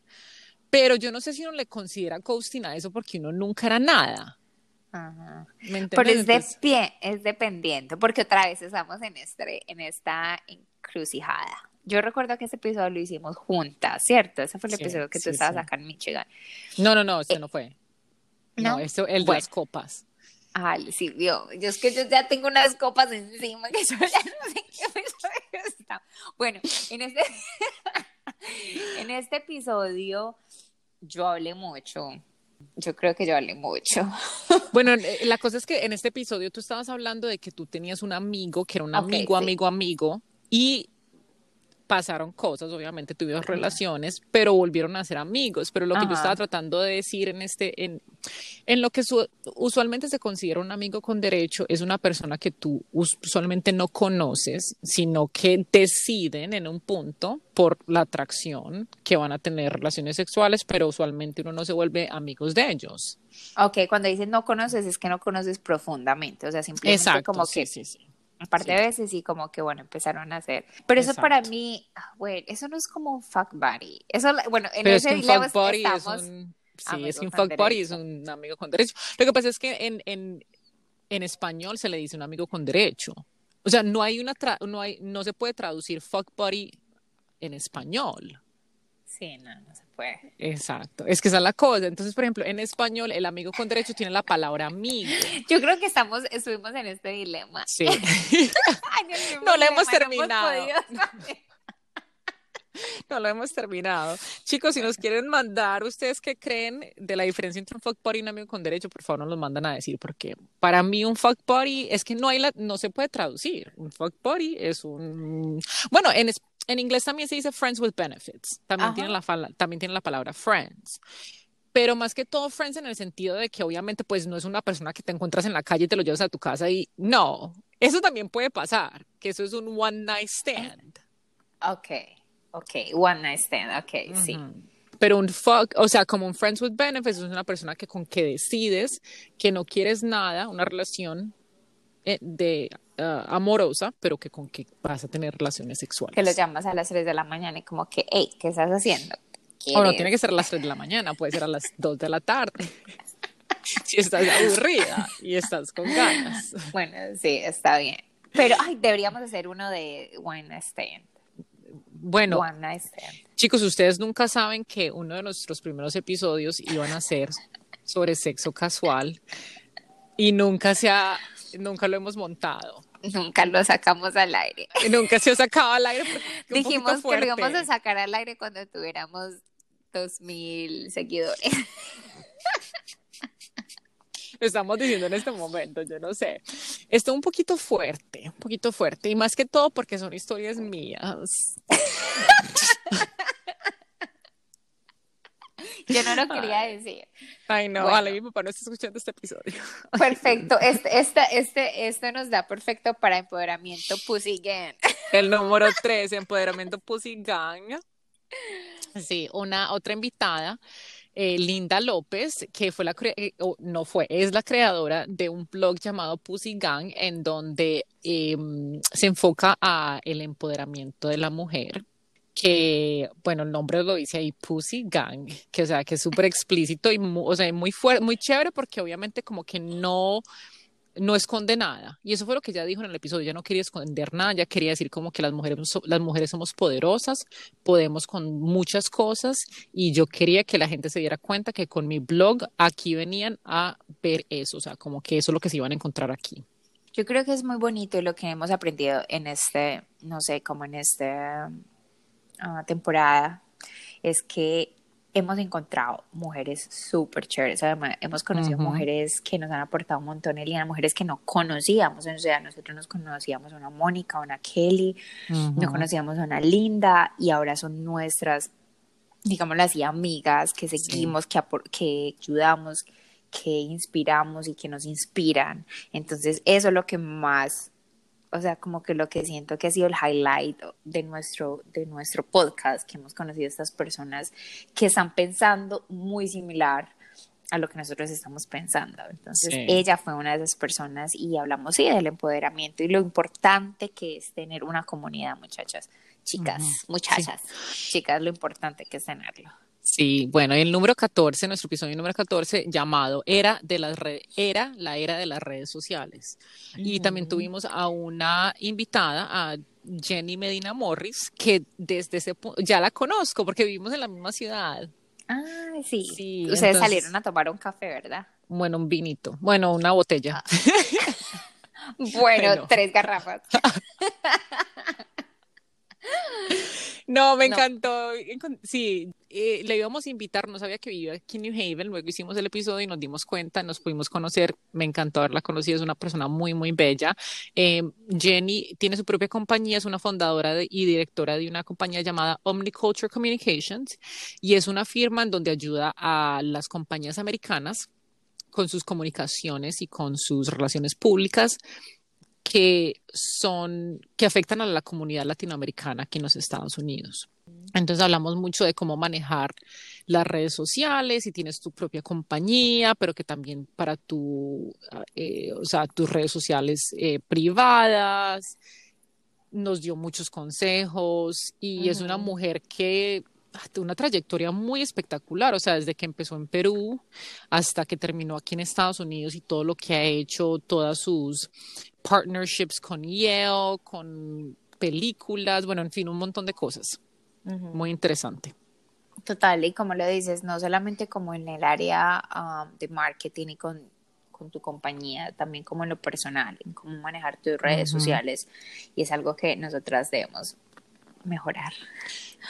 pero yo no sé si uno le considera ghosting a eso porque uno nunca era nada.
Ajá. pero es, de pie, es dependiente, porque otra vez estamos en, este, en esta encrucijada. Yo recuerdo que ese episodio lo hicimos juntas, ¿cierto? Ese fue el episodio que tú estabas acá en Michigan.
No, no, no, ese eh, no fue. No, eso, el de las copas.
Ah, sí, yo, yo es que yo ya tengo unas copas encima que yo ya no sé qué episodio está. Bueno, en este... en este episodio yo hablé mucho. Yo creo que yo hablé mucho.
Bueno, eh, la cosa es que en este episodio tú estabas hablando de que tú tenías un amigo que era un amigo, amigo, amigo, y pasaron cosas, obviamente tuvieron relaciones, pero volvieron a ser amigos. Pero lo que yo estaba tratando de decir en este, en, en lo que usualmente se considera un amigo con derecho, es una persona que tú usualmente no conoces, sino que deciden en un punto por la atracción que van a tener relaciones sexuales, pero usualmente uno no se vuelve amigos de ellos.
Ok, cuando dices no conoces, es que no conoces profundamente, o sea, simplemente como que sí, sí, sí aparte de veces sí como que bueno empezaron a hacer. Pero eso para mí bueno ah, eso no es como un fuck buddy. Eso bueno en ese
es un fuck buddy es un, sí es un fuck buddy es un amigo con derecho. Lo que pasa es que en, en, en español se le dice un amigo con derecho. O sea no hay una no hay no se puede traducir fuck buddy en español
sí no no se puede.
Exacto. Es que esa es la cosa. Entonces por ejemplo en español el amigo con derecho tiene la palabra amigo.
Yo creo que estamos estuvimos en este dilema.
Sí. No lo hemos terminado. no lo hemos terminado. Chicos, si nos quieren mandar, ¿ustedes qué creen de la diferencia entre un fuck party y un amigo con derecho? Por favor, nos lo mandan a decir, porque para mí un fuck party es que no hay la, no se puede traducir. Un fuck party es un, bueno, en, en inglés también se dice friends with benefits. También tiene, la, también tiene la palabra friends pero más que todo friends en el sentido de que obviamente pues no es una persona que te encuentras en la calle y te lo llevas a tu casa y no, eso también puede pasar, que eso es un one night stand.
Ok, ok, one night stand, ok, sí.
Pero un fuck, o sea, como un friends with benefits es una persona que con que decides que no quieres nada, una relación eh, de uh, amorosa, pero que con que vas a tener relaciones sexuales.
Que lo llamas a las 3 de la mañana y como que, hey, ¿qué estás haciendo?
O no tiene que ser a las 3 de la mañana, puede ser a las 2 de la tarde. si estás aburrida y estás con ganas.
Bueno, sí, está bien. Pero, ay, deberíamos hacer uno de One Night Stand.
Bueno, chicos, ustedes nunca saben que uno de nuestros primeros episodios iban a ser sobre sexo casual y nunca se ha nunca lo hemos montado.
Nunca lo sacamos al aire.
Nunca se ha sacado al aire.
Dijimos que lo íbamos a sacar al aire cuando tuviéramos dos mil seguidores.
Estamos diciendo en este momento, yo no sé. Esto un poquito fuerte, un poquito fuerte. Y más que todo porque son historias mías.
Yo no lo quería decir.
Ay, no, vale, mi papá no está escuchando este episodio.
Perfecto, este, este, este, este nos da perfecto para empoderamiento Pussy Gang.
El número tres, empoderamiento Pussy Gang. Sí, una otra invitada. Eh, Linda López, que fue la eh, no fue, es la creadora de un blog llamado Pussy Gang, en donde em, se enfoca a el empoderamiento de la mujer que, bueno, el nombre lo dice ahí, Pussy Gang, que o sea, que es súper explícito y muy, o sea, muy fuerte, muy chévere porque obviamente como que no, no esconde nada. Y eso fue lo que ella dijo en el episodio, ya no quería esconder nada, ya quería decir como que las mujeres, las mujeres somos poderosas, podemos con muchas cosas y yo quería que la gente se diera cuenta que con mi blog aquí venían a ver eso, o sea, como que eso es lo que se iban a encontrar aquí.
Yo creo que es muy bonito lo que hemos aprendido en este, no sé, como en este temporada es que hemos encontrado mujeres súper chéveres. Además, hemos conocido mujeres que nos han aportado un montón, Elina, mujeres que no conocíamos. O sea, nosotros nos conocíamos a una Mónica, a una Kelly, no conocíamos a una Linda y ahora son nuestras, digámoslo así, amigas que seguimos, que, que ayudamos, que inspiramos y que nos inspiran. Entonces, eso es lo que más o sea, como que lo que siento que ha sido el highlight de nuestro, de nuestro podcast, que hemos conocido a estas personas que están pensando muy similar a lo que nosotros estamos pensando. Entonces, ella fue una de esas personas y hablamos, sí, del empoderamiento y lo importante que es tener una comunidad, muchachas, chicas, muchachas, chicas, lo importante que es tenerlo.
Sí, bueno, el número 14, nuestro episodio número 14, llamado Era de las era la era de las redes sociales. Y también tuvimos a una invitada, a Jenny Medina Morris, que desde ese punto ya la conozco porque vivimos en la misma ciudad.
Ah, sí. sí Ustedes salieron a tomar un café, ¿verdad?
Bueno, un vinito. Bueno, una botella.
Ah. bueno, tres garrafas.
No, me encantó. Sí, eh, le íbamos a invitar, no sabía que vivía aquí en New Haven, luego hicimos el episodio y nos dimos cuenta, nos pudimos conocer, me encantó haberla conocido, es una persona muy, muy bella. Eh, Jenny tiene su propia compañía, es una fundadora y directora de una compañía llamada Omniculture Communications y es una firma en donde ayuda a las compañías americanas con sus comunicaciones y con sus relaciones públicas que son, que afectan a la comunidad latinoamericana aquí en los Estados Unidos. Entonces hablamos mucho de cómo manejar las redes sociales, si tienes tu propia compañía, pero que también para tu, eh, o sea, tus redes sociales eh, privadas. Nos dio muchos consejos y es una mujer que una trayectoria muy espectacular, o sea, desde que empezó en Perú hasta que terminó aquí en Estados Unidos y todo lo que ha hecho, todas sus partnerships con Yale, con películas, bueno, en fin, un montón de cosas. Muy interesante.
Total, y como lo dices, no solamente como en el área um, de marketing y con, con, tu compañía, también como en lo personal, en cómo manejar tus redes sociales, y es algo que nosotras debemos mejorar.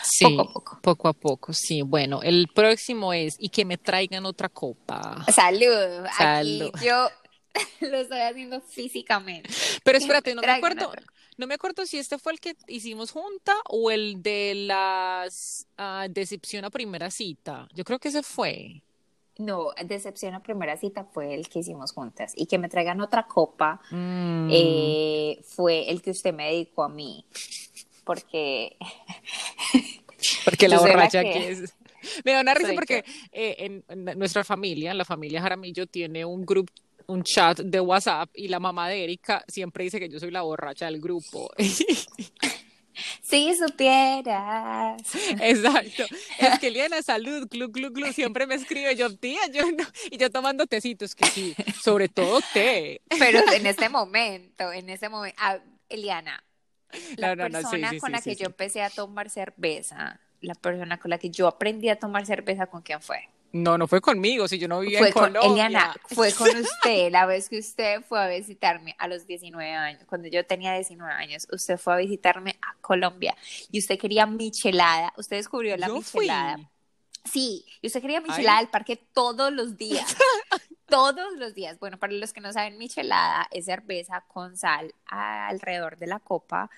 Sí, poco a poco. Poco a poco, sí. Bueno, el próximo es y que me traigan otra copa.
Salud. Aquí yo lo estoy haciendo físicamente.
Pero espérate, no me acuerdo. No me acuerdo si este fue el que hicimos junta o el de las uh, decepción a primera cita. Yo creo que ese fue.
No, decepción a primera cita fue el que hicimos juntas. Y que me traigan otra copa mm. eh, fue el que usted me dedicó a mí porque...
porque la borracha que... es... Me da una risa porque eh, en, nuestra familia, la familia Jaramillo, tiene un grupo un chat de WhatsApp y la mamá de Erika siempre dice que yo soy la borracha del grupo.
Si supieras.
Exacto. Es que Liana, salud, glu, glu, glu, siempre me escribe, yo, tía, yo no, y yo tomando tecitos, que sí, sobre todo té.
Pero en este momento, en ese momento, ah, Eliana, la persona con la que yo empecé a tomar cerveza, la persona con la que yo aprendí a tomar cerveza, ¿con quién fue?
No, no fue conmigo, si yo no vivía en Colombia.
Eliana, fue con usted, la vez que usted fue a visitarme a los 19 años, cuando yo tenía 19 años, usted fue a visitarme a Colombia y usted quería michelada, usted descubrió la michelada. Sí, y usted quería michelada al parque todos los días. todos los días. Bueno, para los que no saben, michelada es cerveza con sal alrededor de la copa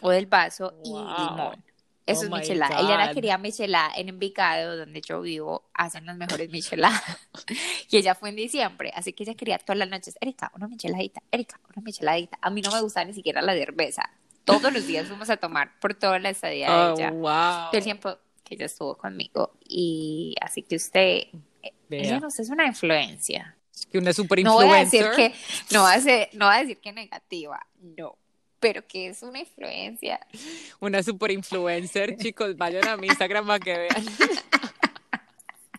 o del vaso y limón. Eso es oh michelada. Ella quería michelada en Envigado, donde yo vivo, hacen las mejores micheladas. y ella fue en diciembre, así que ella quería todas las noches, Erika, una micheladita, Erika, una micheladita. A mí no me gustaba ni siquiera la cerveza. Todos los días fuimos a tomar por toda la estadía de oh, ella. Todo el tiempo que ella estuvo conmigo. Y así que usted ella es una influencia.
Que una super. No voy a decir
que, no va a, ser, no a decir que negativa, no. Pero que es una influencia.
Una super influencer, chicos, vayan a mi Instagram para que vean.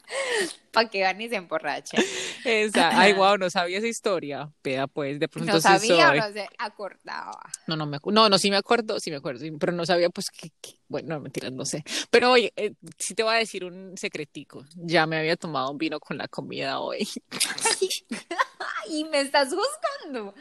para que vean y se emborrachen.
Esa. Ay, wow, no sabía esa historia. Peda, pues, de pronto
no sabía o no se acordaba.
No, no, me no, no, sí me acuerdo, sí me acuerdo, pero no sabía, pues, que, bueno, no, mentiras, no sé. Pero oye, eh, sí te voy a decir un secretico. Ya me había tomado un vino con la comida hoy.
y me estás juzgando.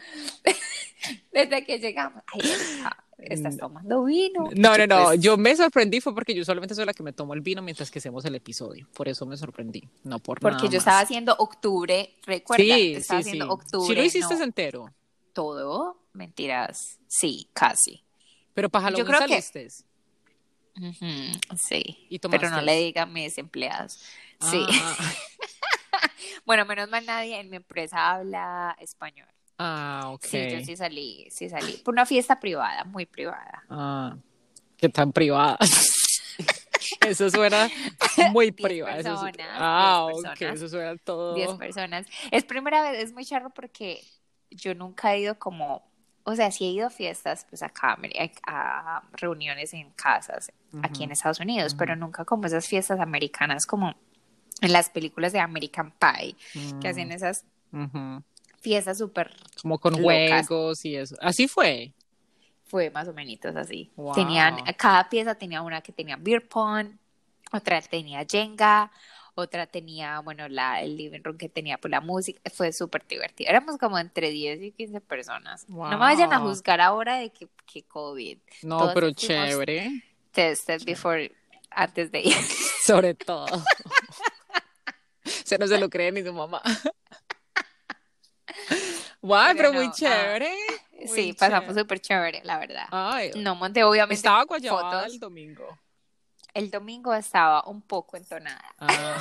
Desde que llegamos. Ay, estás tomando vino.
No, no, no. Yo me sorprendí fue porque yo solamente soy la que me tomo el vino mientras que hacemos el episodio. Por eso me sorprendí. No por
Porque yo estaba haciendo octubre. Recuerda, sí, estaba sí, haciendo octubre.
¿Sí lo hiciste entero?
Todo. Mentiras. Sí, casi.
Pero para Halloween yo saliste.
sí. Pero no le digan a mis empleados. Sí. Ah. bueno, menos mal nadie en mi empresa habla español.
Ah, ok.
Sí, yo sí salí, sí salí. Por una fiesta privada, muy privada.
Ah, ¿qué tan privada? Eso suena muy privado. ah, ok, eso suena todo.
Diez personas. Es primera vez, es muy charro porque yo nunca he ido como, o sea, sí he ido a fiestas, pues acá, a, reuniones en casas, aquí en Estados Unidos, pero nunca como esas fiestas americanas, como en las películas de American Pie, que hacen mm. esas fiesta súper.
Como con juegos y eso. Así fue.
Fue más o menos así. Tenían, cada pieza tenía una que tenía beer pong, otra tenía Jenga, otra tenía, bueno, la, el living room que tenía por la música, fue súper divertido. Éramos como entre 10 y 15 personas. No me vayan a juzgar ahora de que, que COVID.
No, pero chévere.
Tested before, antes de ir.
Sobre todo. se no se lo cree ni su mamá. Guau, pero, muy ah, chévere.
sí, pasamos súper chévere, la verdad. no monté obviamente
Estaba fotos. el domingo.
El domingo estaba un poco entonada. Ah.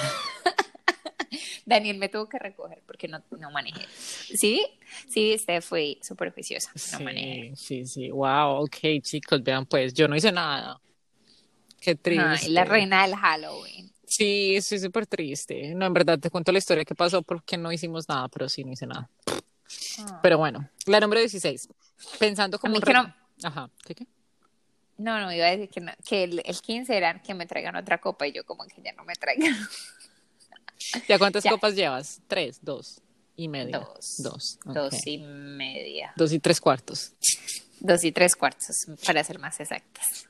Daniel me tuvo que recoger porque no, no manejé. Sí, sí, este fue súper juiciosa. No
sí, sí, sí. Wow, ok, chicos, vean pues, yo no hice nada. Qué triste.
la reina del Halloween.
Sí, sí, súper triste. No, en verdad te cuento la historia que pasó porque no hicimos nada, pero sí, no hice nada. Ah. Pero bueno, la número 16. Pensando como...
no...
Ajá, ¿qué qué?
No, no, iba a decir que, que el, el, 15 era que me traigan otra copa y yo como que ya no me traigan.
¿Ya cuántas copas llevas? ¿Tres? ¿Dos? ¿Y media?
Dos. Dos. Dos y media.
Dos y tres cuartos.
Dos y tres cuartos, para ser más exactas.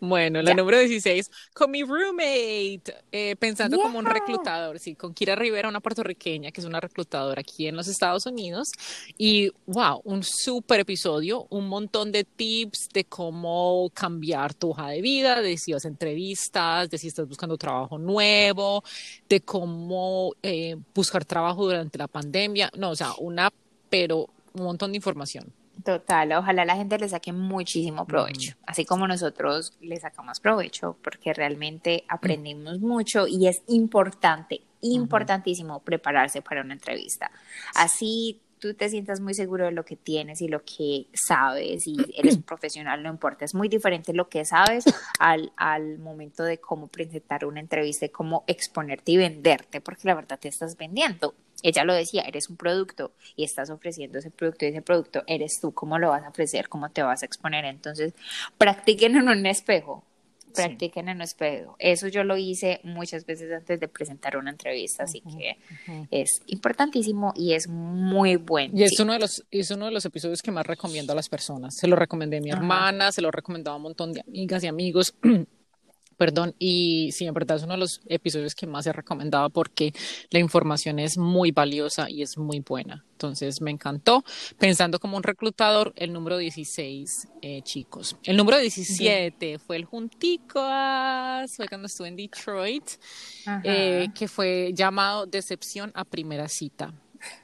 Bueno, la número 16, con mi roommate, eh, pensando como un reclutador, sí, con Kira Rivera, una puertorriqueña que es una reclutadora aquí en los Estados Unidos. Y wow, un súper episodio, un montón de tips de cómo cambiar tu hoja de vida, de si vas a entrevistas, de si estás buscando trabajo nuevo, de cómo eh, buscar trabajo durante la pandemia. No, o sea, una, pero un montón de información.
Total, ojalá la gente le saque muchísimo provecho, así como nosotros le sacamos provecho, porque realmente aprendimos mucho y es importante, importantísimo prepararse para una entrevista. Así tú te sientas muy seguro de lo que tienes y lo que sabes y eres un profesional, no importa, es muy diferente lo que sabes al, al momento de cómo presentar una entrevista y cómo exponerte y venderte, porque la verdad te estás vendiendo. Ella lo decía, eres un producto y estás ofreciendo ese producto y ese producto eres tú, cómo lo vas a ofrecer, cómo te vas a exponer. Entonces, practiquen en un espejo, practiquen en un espejo. Eso yo lo hice muchas veces antes de presentar una entrevista, así que es importantísimo y es muy bueno.
Y es uno, de los, es uno de los episodios que más recomiendo a las personas. Se lo recomendé a mi hermana, se lo recomendaba a un montón de amigas y amigos. Perdón, y sí, en verdad es uno de los episodios que más he recomendado porque la información es muy valiosa y es muy buena. Entonces me encantó. Pensando como un reclutador, el número 16, eh, chicos. El número 17 fue el Junticos, fue cuando estuve en Detroit, eh, que fue llamado Decepción a Primera Cita.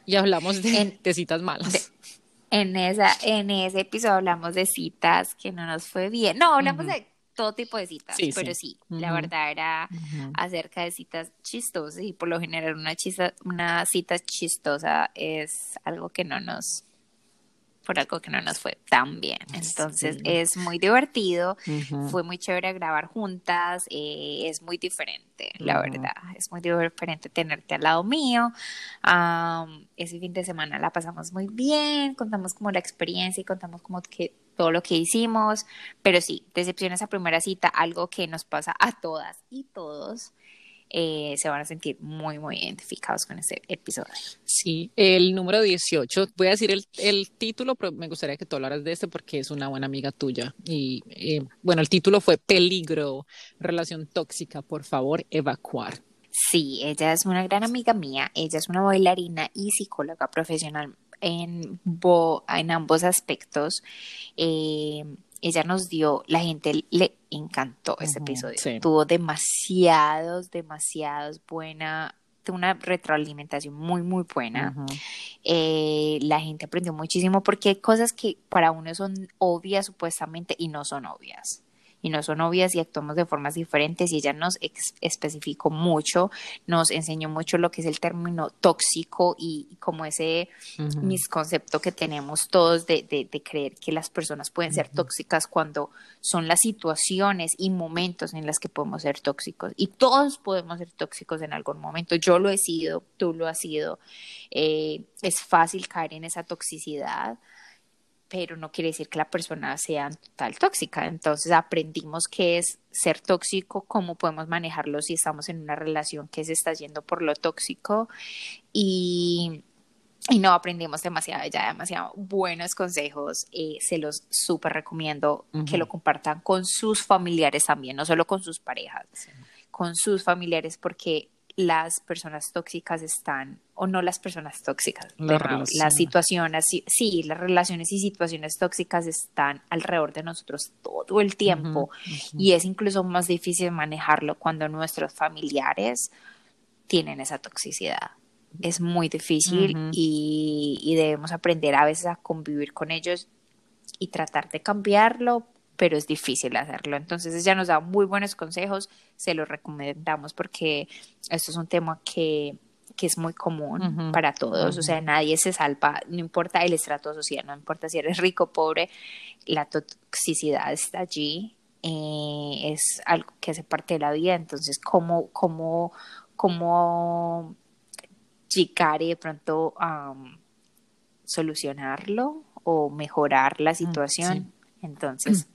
Y hablamos de, citas malas.
en, esa, en ese episodio hablamos de citas que no nos fue bien. No, hablamos de todo tipo de citas, pero sí, la verdad era acerca de citas chistosas y por lo general una, una cita chistosa es algo que no nos por algo que no nos fue tan bien. Entonces es. muy divertido, fue muy chévere grabar juntas, eh, es muy diferente, la verdad, es muy diferente tenerte al lado mío. ese fin de semana la pasamos muy bien, contamos como la experiencia y contamos como que todo lo que hicimos, pero sí, decepciones a primera cita, algo que nos pasa a todas y todos. Eh, se van a sentir muy, muy identificados con este episodio.
Sí, el número 18, voy a decir el, el título, pero me gustaría que tú hablaras de este porque es una buena amiga tuya. Y eh, bueno, el título fue Peligro, relación tóxica, por favor, evacuar.
Sí, ella es una gran amiga mía, ella es una bailarina y psicóloga profesional en, en ambos aspectos. Eh, ella nos dio, la gente le encantó este episodio. Tuvo demasiados, demasiados buena, una retroalimentación muy, muy buena. Eh, la gente aprendió muchísimo porque hay cosas que para uno son obvias supuestamente y no son obvias y no son obvias y actuamos de formas diferentes y ella nos especificó mucho, nos enseñó mucho lo que es el término tóxico y, como ese misconcepto que tenemos todos de, de, creer que las personas pueden ser tóxicas cuando son las situaciones y momentos en las que podemos ser tóxicos y todos podemos ser tóxicos en algún momento. Yo lo he sido, tú lo has sido. Eh, es fácil caer en esa toxicidad pero no quiere decir que la persona sea total tóxica. Entonces aprendimos qué es ser tóxico, cómo podemos manejarlo si estamos en una relación que se está yendo por lo tóxico y, y no aprendimos demasiado, ya demasiado buenos consejos. Eh, se los súper recomiendo que lo compartan con sus familiares también, no solo con sus parejas, con sus familiares, porque las personas tóxicas están, o no las personas tóxicas,
La
pero las situaciones, sí, las relaciones y situaciones tóxicas están alrededor de nosotros todo el tiempo. Y es incluso más difícil manejarlo cuando nuestros familiares tienen esa toxicidad. Es muy difícil y, y debemos aprender a veces a convivir con ellos y tratar de cambiarlo, pero es difícil hacerlo. Entonces ella nos da muy buenos consejos, se los recomendamos porque esto es un tema que, que es muy común para todos, o sea, nadie se salva, no importa el estrato social, no importa si eres rico o pobre, la toxicidad está allí, eh, es algo que hace parte de la vida, entonces cómo, cómo, cómo llegar y de pronto solucionarlo o mejorar la situación. Entonces,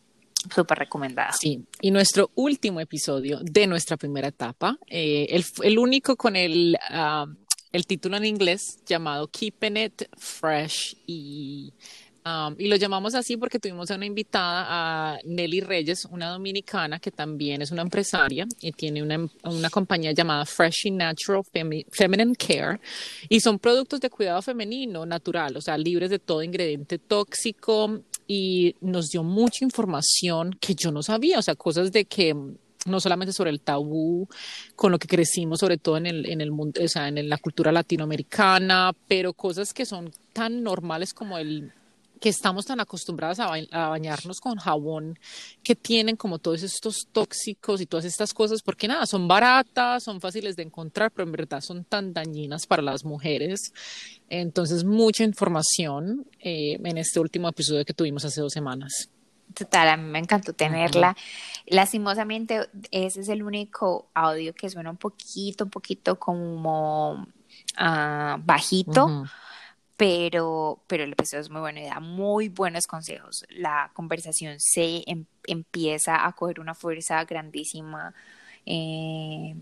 súper recomendada.
Sí, y nuestro último episodio de nuestra primera etapa, eh, el, el único con el, ah, el título en inglés llamado Keeping It Fresh y, y lo llamamos así porque tuvimos a una invitada, a Nelly Reyes, una dominicana que también es una empresaria y tiene una, una compañía llamada Fresh and Natural Femi- Feminine Care y son productos de cuidado femenino natural, o sea, libres de todo ingrediente tóxico y nos dio mucha información que yo no sabía, o sea, cosas de que mm, no solamente sobre el tabú con lo que crecimos, sobre todo en el, en el mundo, o sea, en la cultura latinoamericana, pero cosas que son tan normales como el que estamos tan acostumbradas a, ba- a bañarnos con jabón, que tienen como todos estos tóxicos y todas estas cosas, porque nada, son baratas, son fáciles de encontrar, pero en verdad son tan dañinas para las mujeres. Entonces, mucha información eh, en este último episodio que tuvimos hace dos semanas.
Total, a mí me encantó tenerla. Lastimosamente, ese es el único audio que suena un poquito, un poquito como ah, bajito. Pero, pero el episodio es muy bueno y da muy buenos consejos. La conversación se em- empieza a coger una fuerza grandísima eh,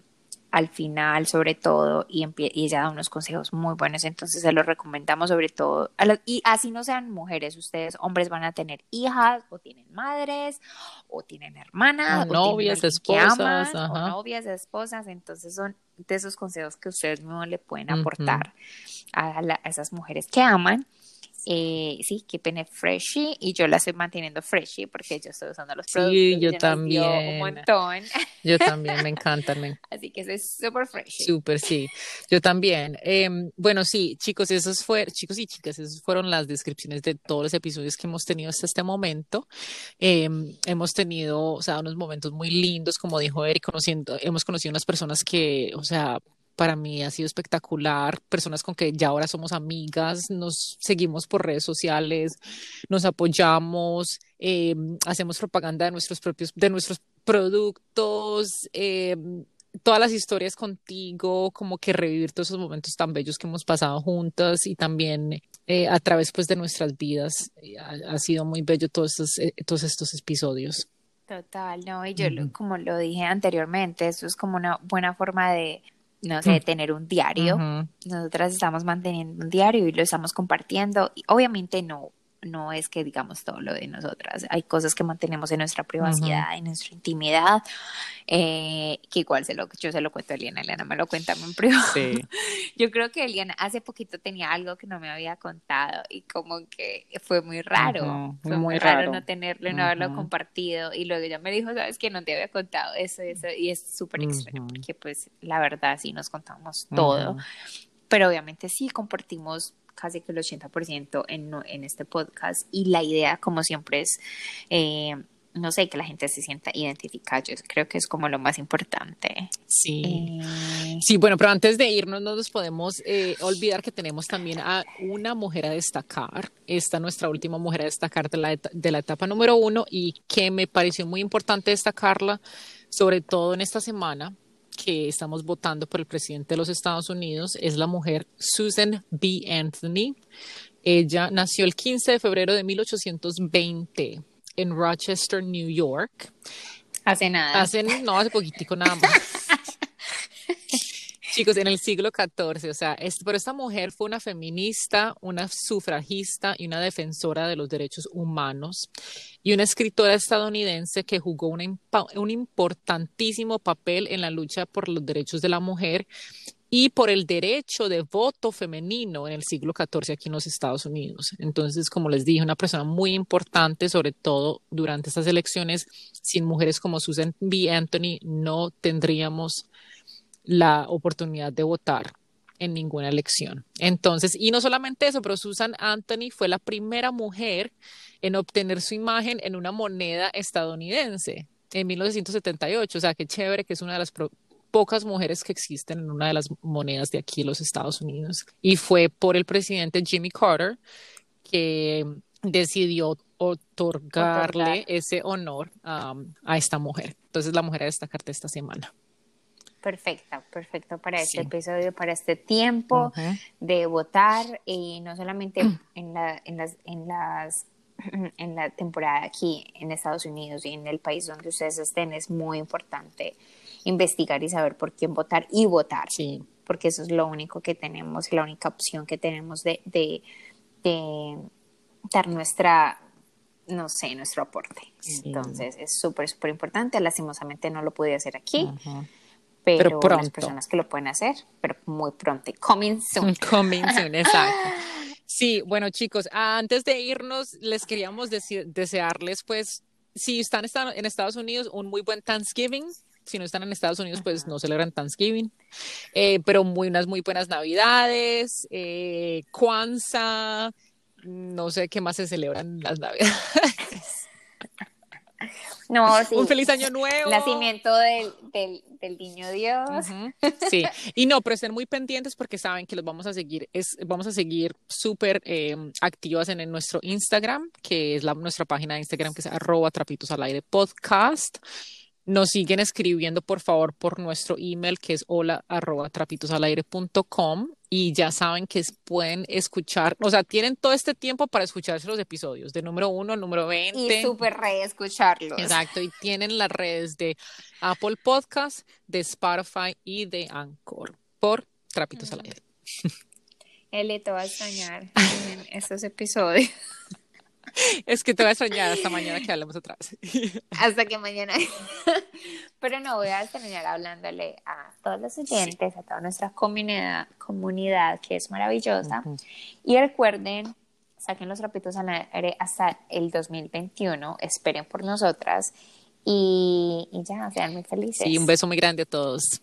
al final, sobre todo, y, ella da unos consejos muy buenos, entonces se los recomendamos sobre todo. a los- y así no sean mujeres, ustedes, hombres, van a tener hijas, o tienen madres, o tienen hermanas,
O
o tienen
novias,
que
esposas,
aman,
ajá.
o novias, esposas, entonces son de esos consejos que ustedes mismos le pueden aportar a, la- a esas mujeres que aman. Eh, sí, keeping freshy y yo la estoy manteniendo freshy porque yo estoy usando los
Sí,
productos y
yo también.
un montón,
Yo también, me encantan,
así que soy súper freshy.
Súper, sí. Yo también. Em, bueno, sí, chicos, esos fueron, chicos y chicas, esas fueron las descripciones de todos los episodios que hemos tenido hasta este momento. Em, hemos tenido, o sea, unos momentos muy lindos, como dijo Eric, conociendo, hemos conocido unas personas que, o sea, para mí ha sido espectacular, personas con que ya ahora somos amigas, nos seguimos por redes sociales, nos apoyamos, em, hacemos propaganda de nuestros propios, de nuestros productos, em, todas las historias contigo, como que revivir todos esos momentos tan bellos que hemos pasado juntas y también eh, a través pues de nuestras vidas. Eh, Ha, ha sido muy bello todos estos, eh, todos estos episodios.
Total, no, y yo como lo dije anteriormente, esto es como una buena forma de, no sé, tener un diario. Nosotras estamos manteniendo un diario y lo estamos compartiendo. Y obviamente no, no es que digamos todo lo de nosotras. Hay cosas que mantenemos en nuestra privacidad, en nuestra intimidad, eh, que igual se lo, yo se lo cuento a Eliana, Eliana me lo cuenta en privado.
Sí.
Yo creo que Eliana hace poquito tenía algo que no me había contado y como que fue muy raro. Fue
muy
muy raro,
raro.
no tenerlo y no haberlo
Ujú.
compartido. Y luego ella me dijo, sabes que no te había contado eso, eso. Y es súper extraño porque pues la verdad sí nos contamos todo. Pero obviamente sí compartimos casi que el 80% en, en este podcast. Y la idea, como siempre, es, eh, no sé, que la gente se sienta identificada. Yo creo que es como lo más importante.
Sí.
Eh,
Sí, bueno, pero antes de irnos no nos podemos eh, olvidar que tenemos también a una mujer a destacar. Esta nuestra última mujer a destacar de la, de la etapa número uno y que me pareció muy importante destacarla, sobre todo en esta semana que estamos votando por el presidente de los Estados Unidos, es la mujer Susan B. Anthony. Ella nació el 15 de febrero de 1820 en Rochester, New York.
hace nada.
Hace, no, hace poquitico nada más. Chicos, en el siglo XIV, o sea, es, pero esta mujer fue una feminista, una sufragista y una defensora de los derechos humanos y una escritora estadounidense que jugó un importantísimo papel en la lucha por los derechos de la mujer y por el derecho de voto femenino en el siglo XIV aquí en los Estados Unidos. Entonces, como les dije, una persona muy importante, sobre todo durante estas elecciones, sin mujeres como Susan B. Anthony no tendríamos la oportunidad de votar en ninguna elección. Entonces, y no solamente eso, pero Susan Anthony fue la primera mujer en obtener su imagen en una moneda estadounidense en 1978. O sea, qué chévere que es una de las pocas mujeres que existen en una de las monedas de aquí, los Estados Unidos. Y fue por el presidente Jimmy Carter que decidió otorgarle ese honor um, a esta mujer. Entonces, la mujer a destacarte esta semana.
Perfecto, perfecto para este episodio, para este tiempo de votar y no solamente en, la, en, las, en, las, en la temporada aquí en Estados Unidos y en el país donde ustedes estén, es muy importante investigar y saber por quién votar y votar. Sí. Porque eso es lo único que tenemos, la única opción que tenemos de, de, dar nuestra, no sé, nuestro aporte. Entonces es súper, súper importante. Lastimosamente no lo pude hacer aquí. Pero, pronto. las personas que lo pueden hacer, pero muy pronto. Coming soon.
Coming soon, exacto. Sí, bueno chicos, antes de irnos, les queríamos desearles pues, si están en Estados Unidos, un muy buen Thanksgiving, si no están en Estados Unidos, pues no celebran Thanksgiving, eh, pero muy, unas muy buenas Navidades, eh, Kwanzaa, no sé qué más se celebran las Navidades.
No, sí.
Un feliz año nuevo.
Nacimiento del, del, del niño Dios.
Sí, y no, pero estén muy pendientes porque saben que los vamos a seguir, es, vamos a seguir súper eh, activas en, nuestro Instagram, que es la, nuestra página de Instagram, que es arroba trapitos al aire podcast. Nos siguen escribiendo, por favor, por nuestro email que es hola arroba trapitosalaire.com y ya saben que pueden escuchar, o sea, tienen todo este tiempo para escucharse los episodios, de número uno al número 20.
Y súper reescucharlos.
Exacto, y tienen las redes de Apple Podcast, de Spotify y de Anchor por Trapitos al Aire.
Eli, te va a extrañar en estos episodios.
Es que te voy a extrañar hasta mañana que hablemos otra vez.
Hasta que mañana. Pero no, voy a terminar hablándole a todos los oyentes, a toda nuestra comunidad, comunidad que es maravillosa. Y recuerden, saquen los rapitos al aire hasta el 2021. Esperen por nosotras. Y, y ya, sean muy felices.
Y un beso muy grande a todos.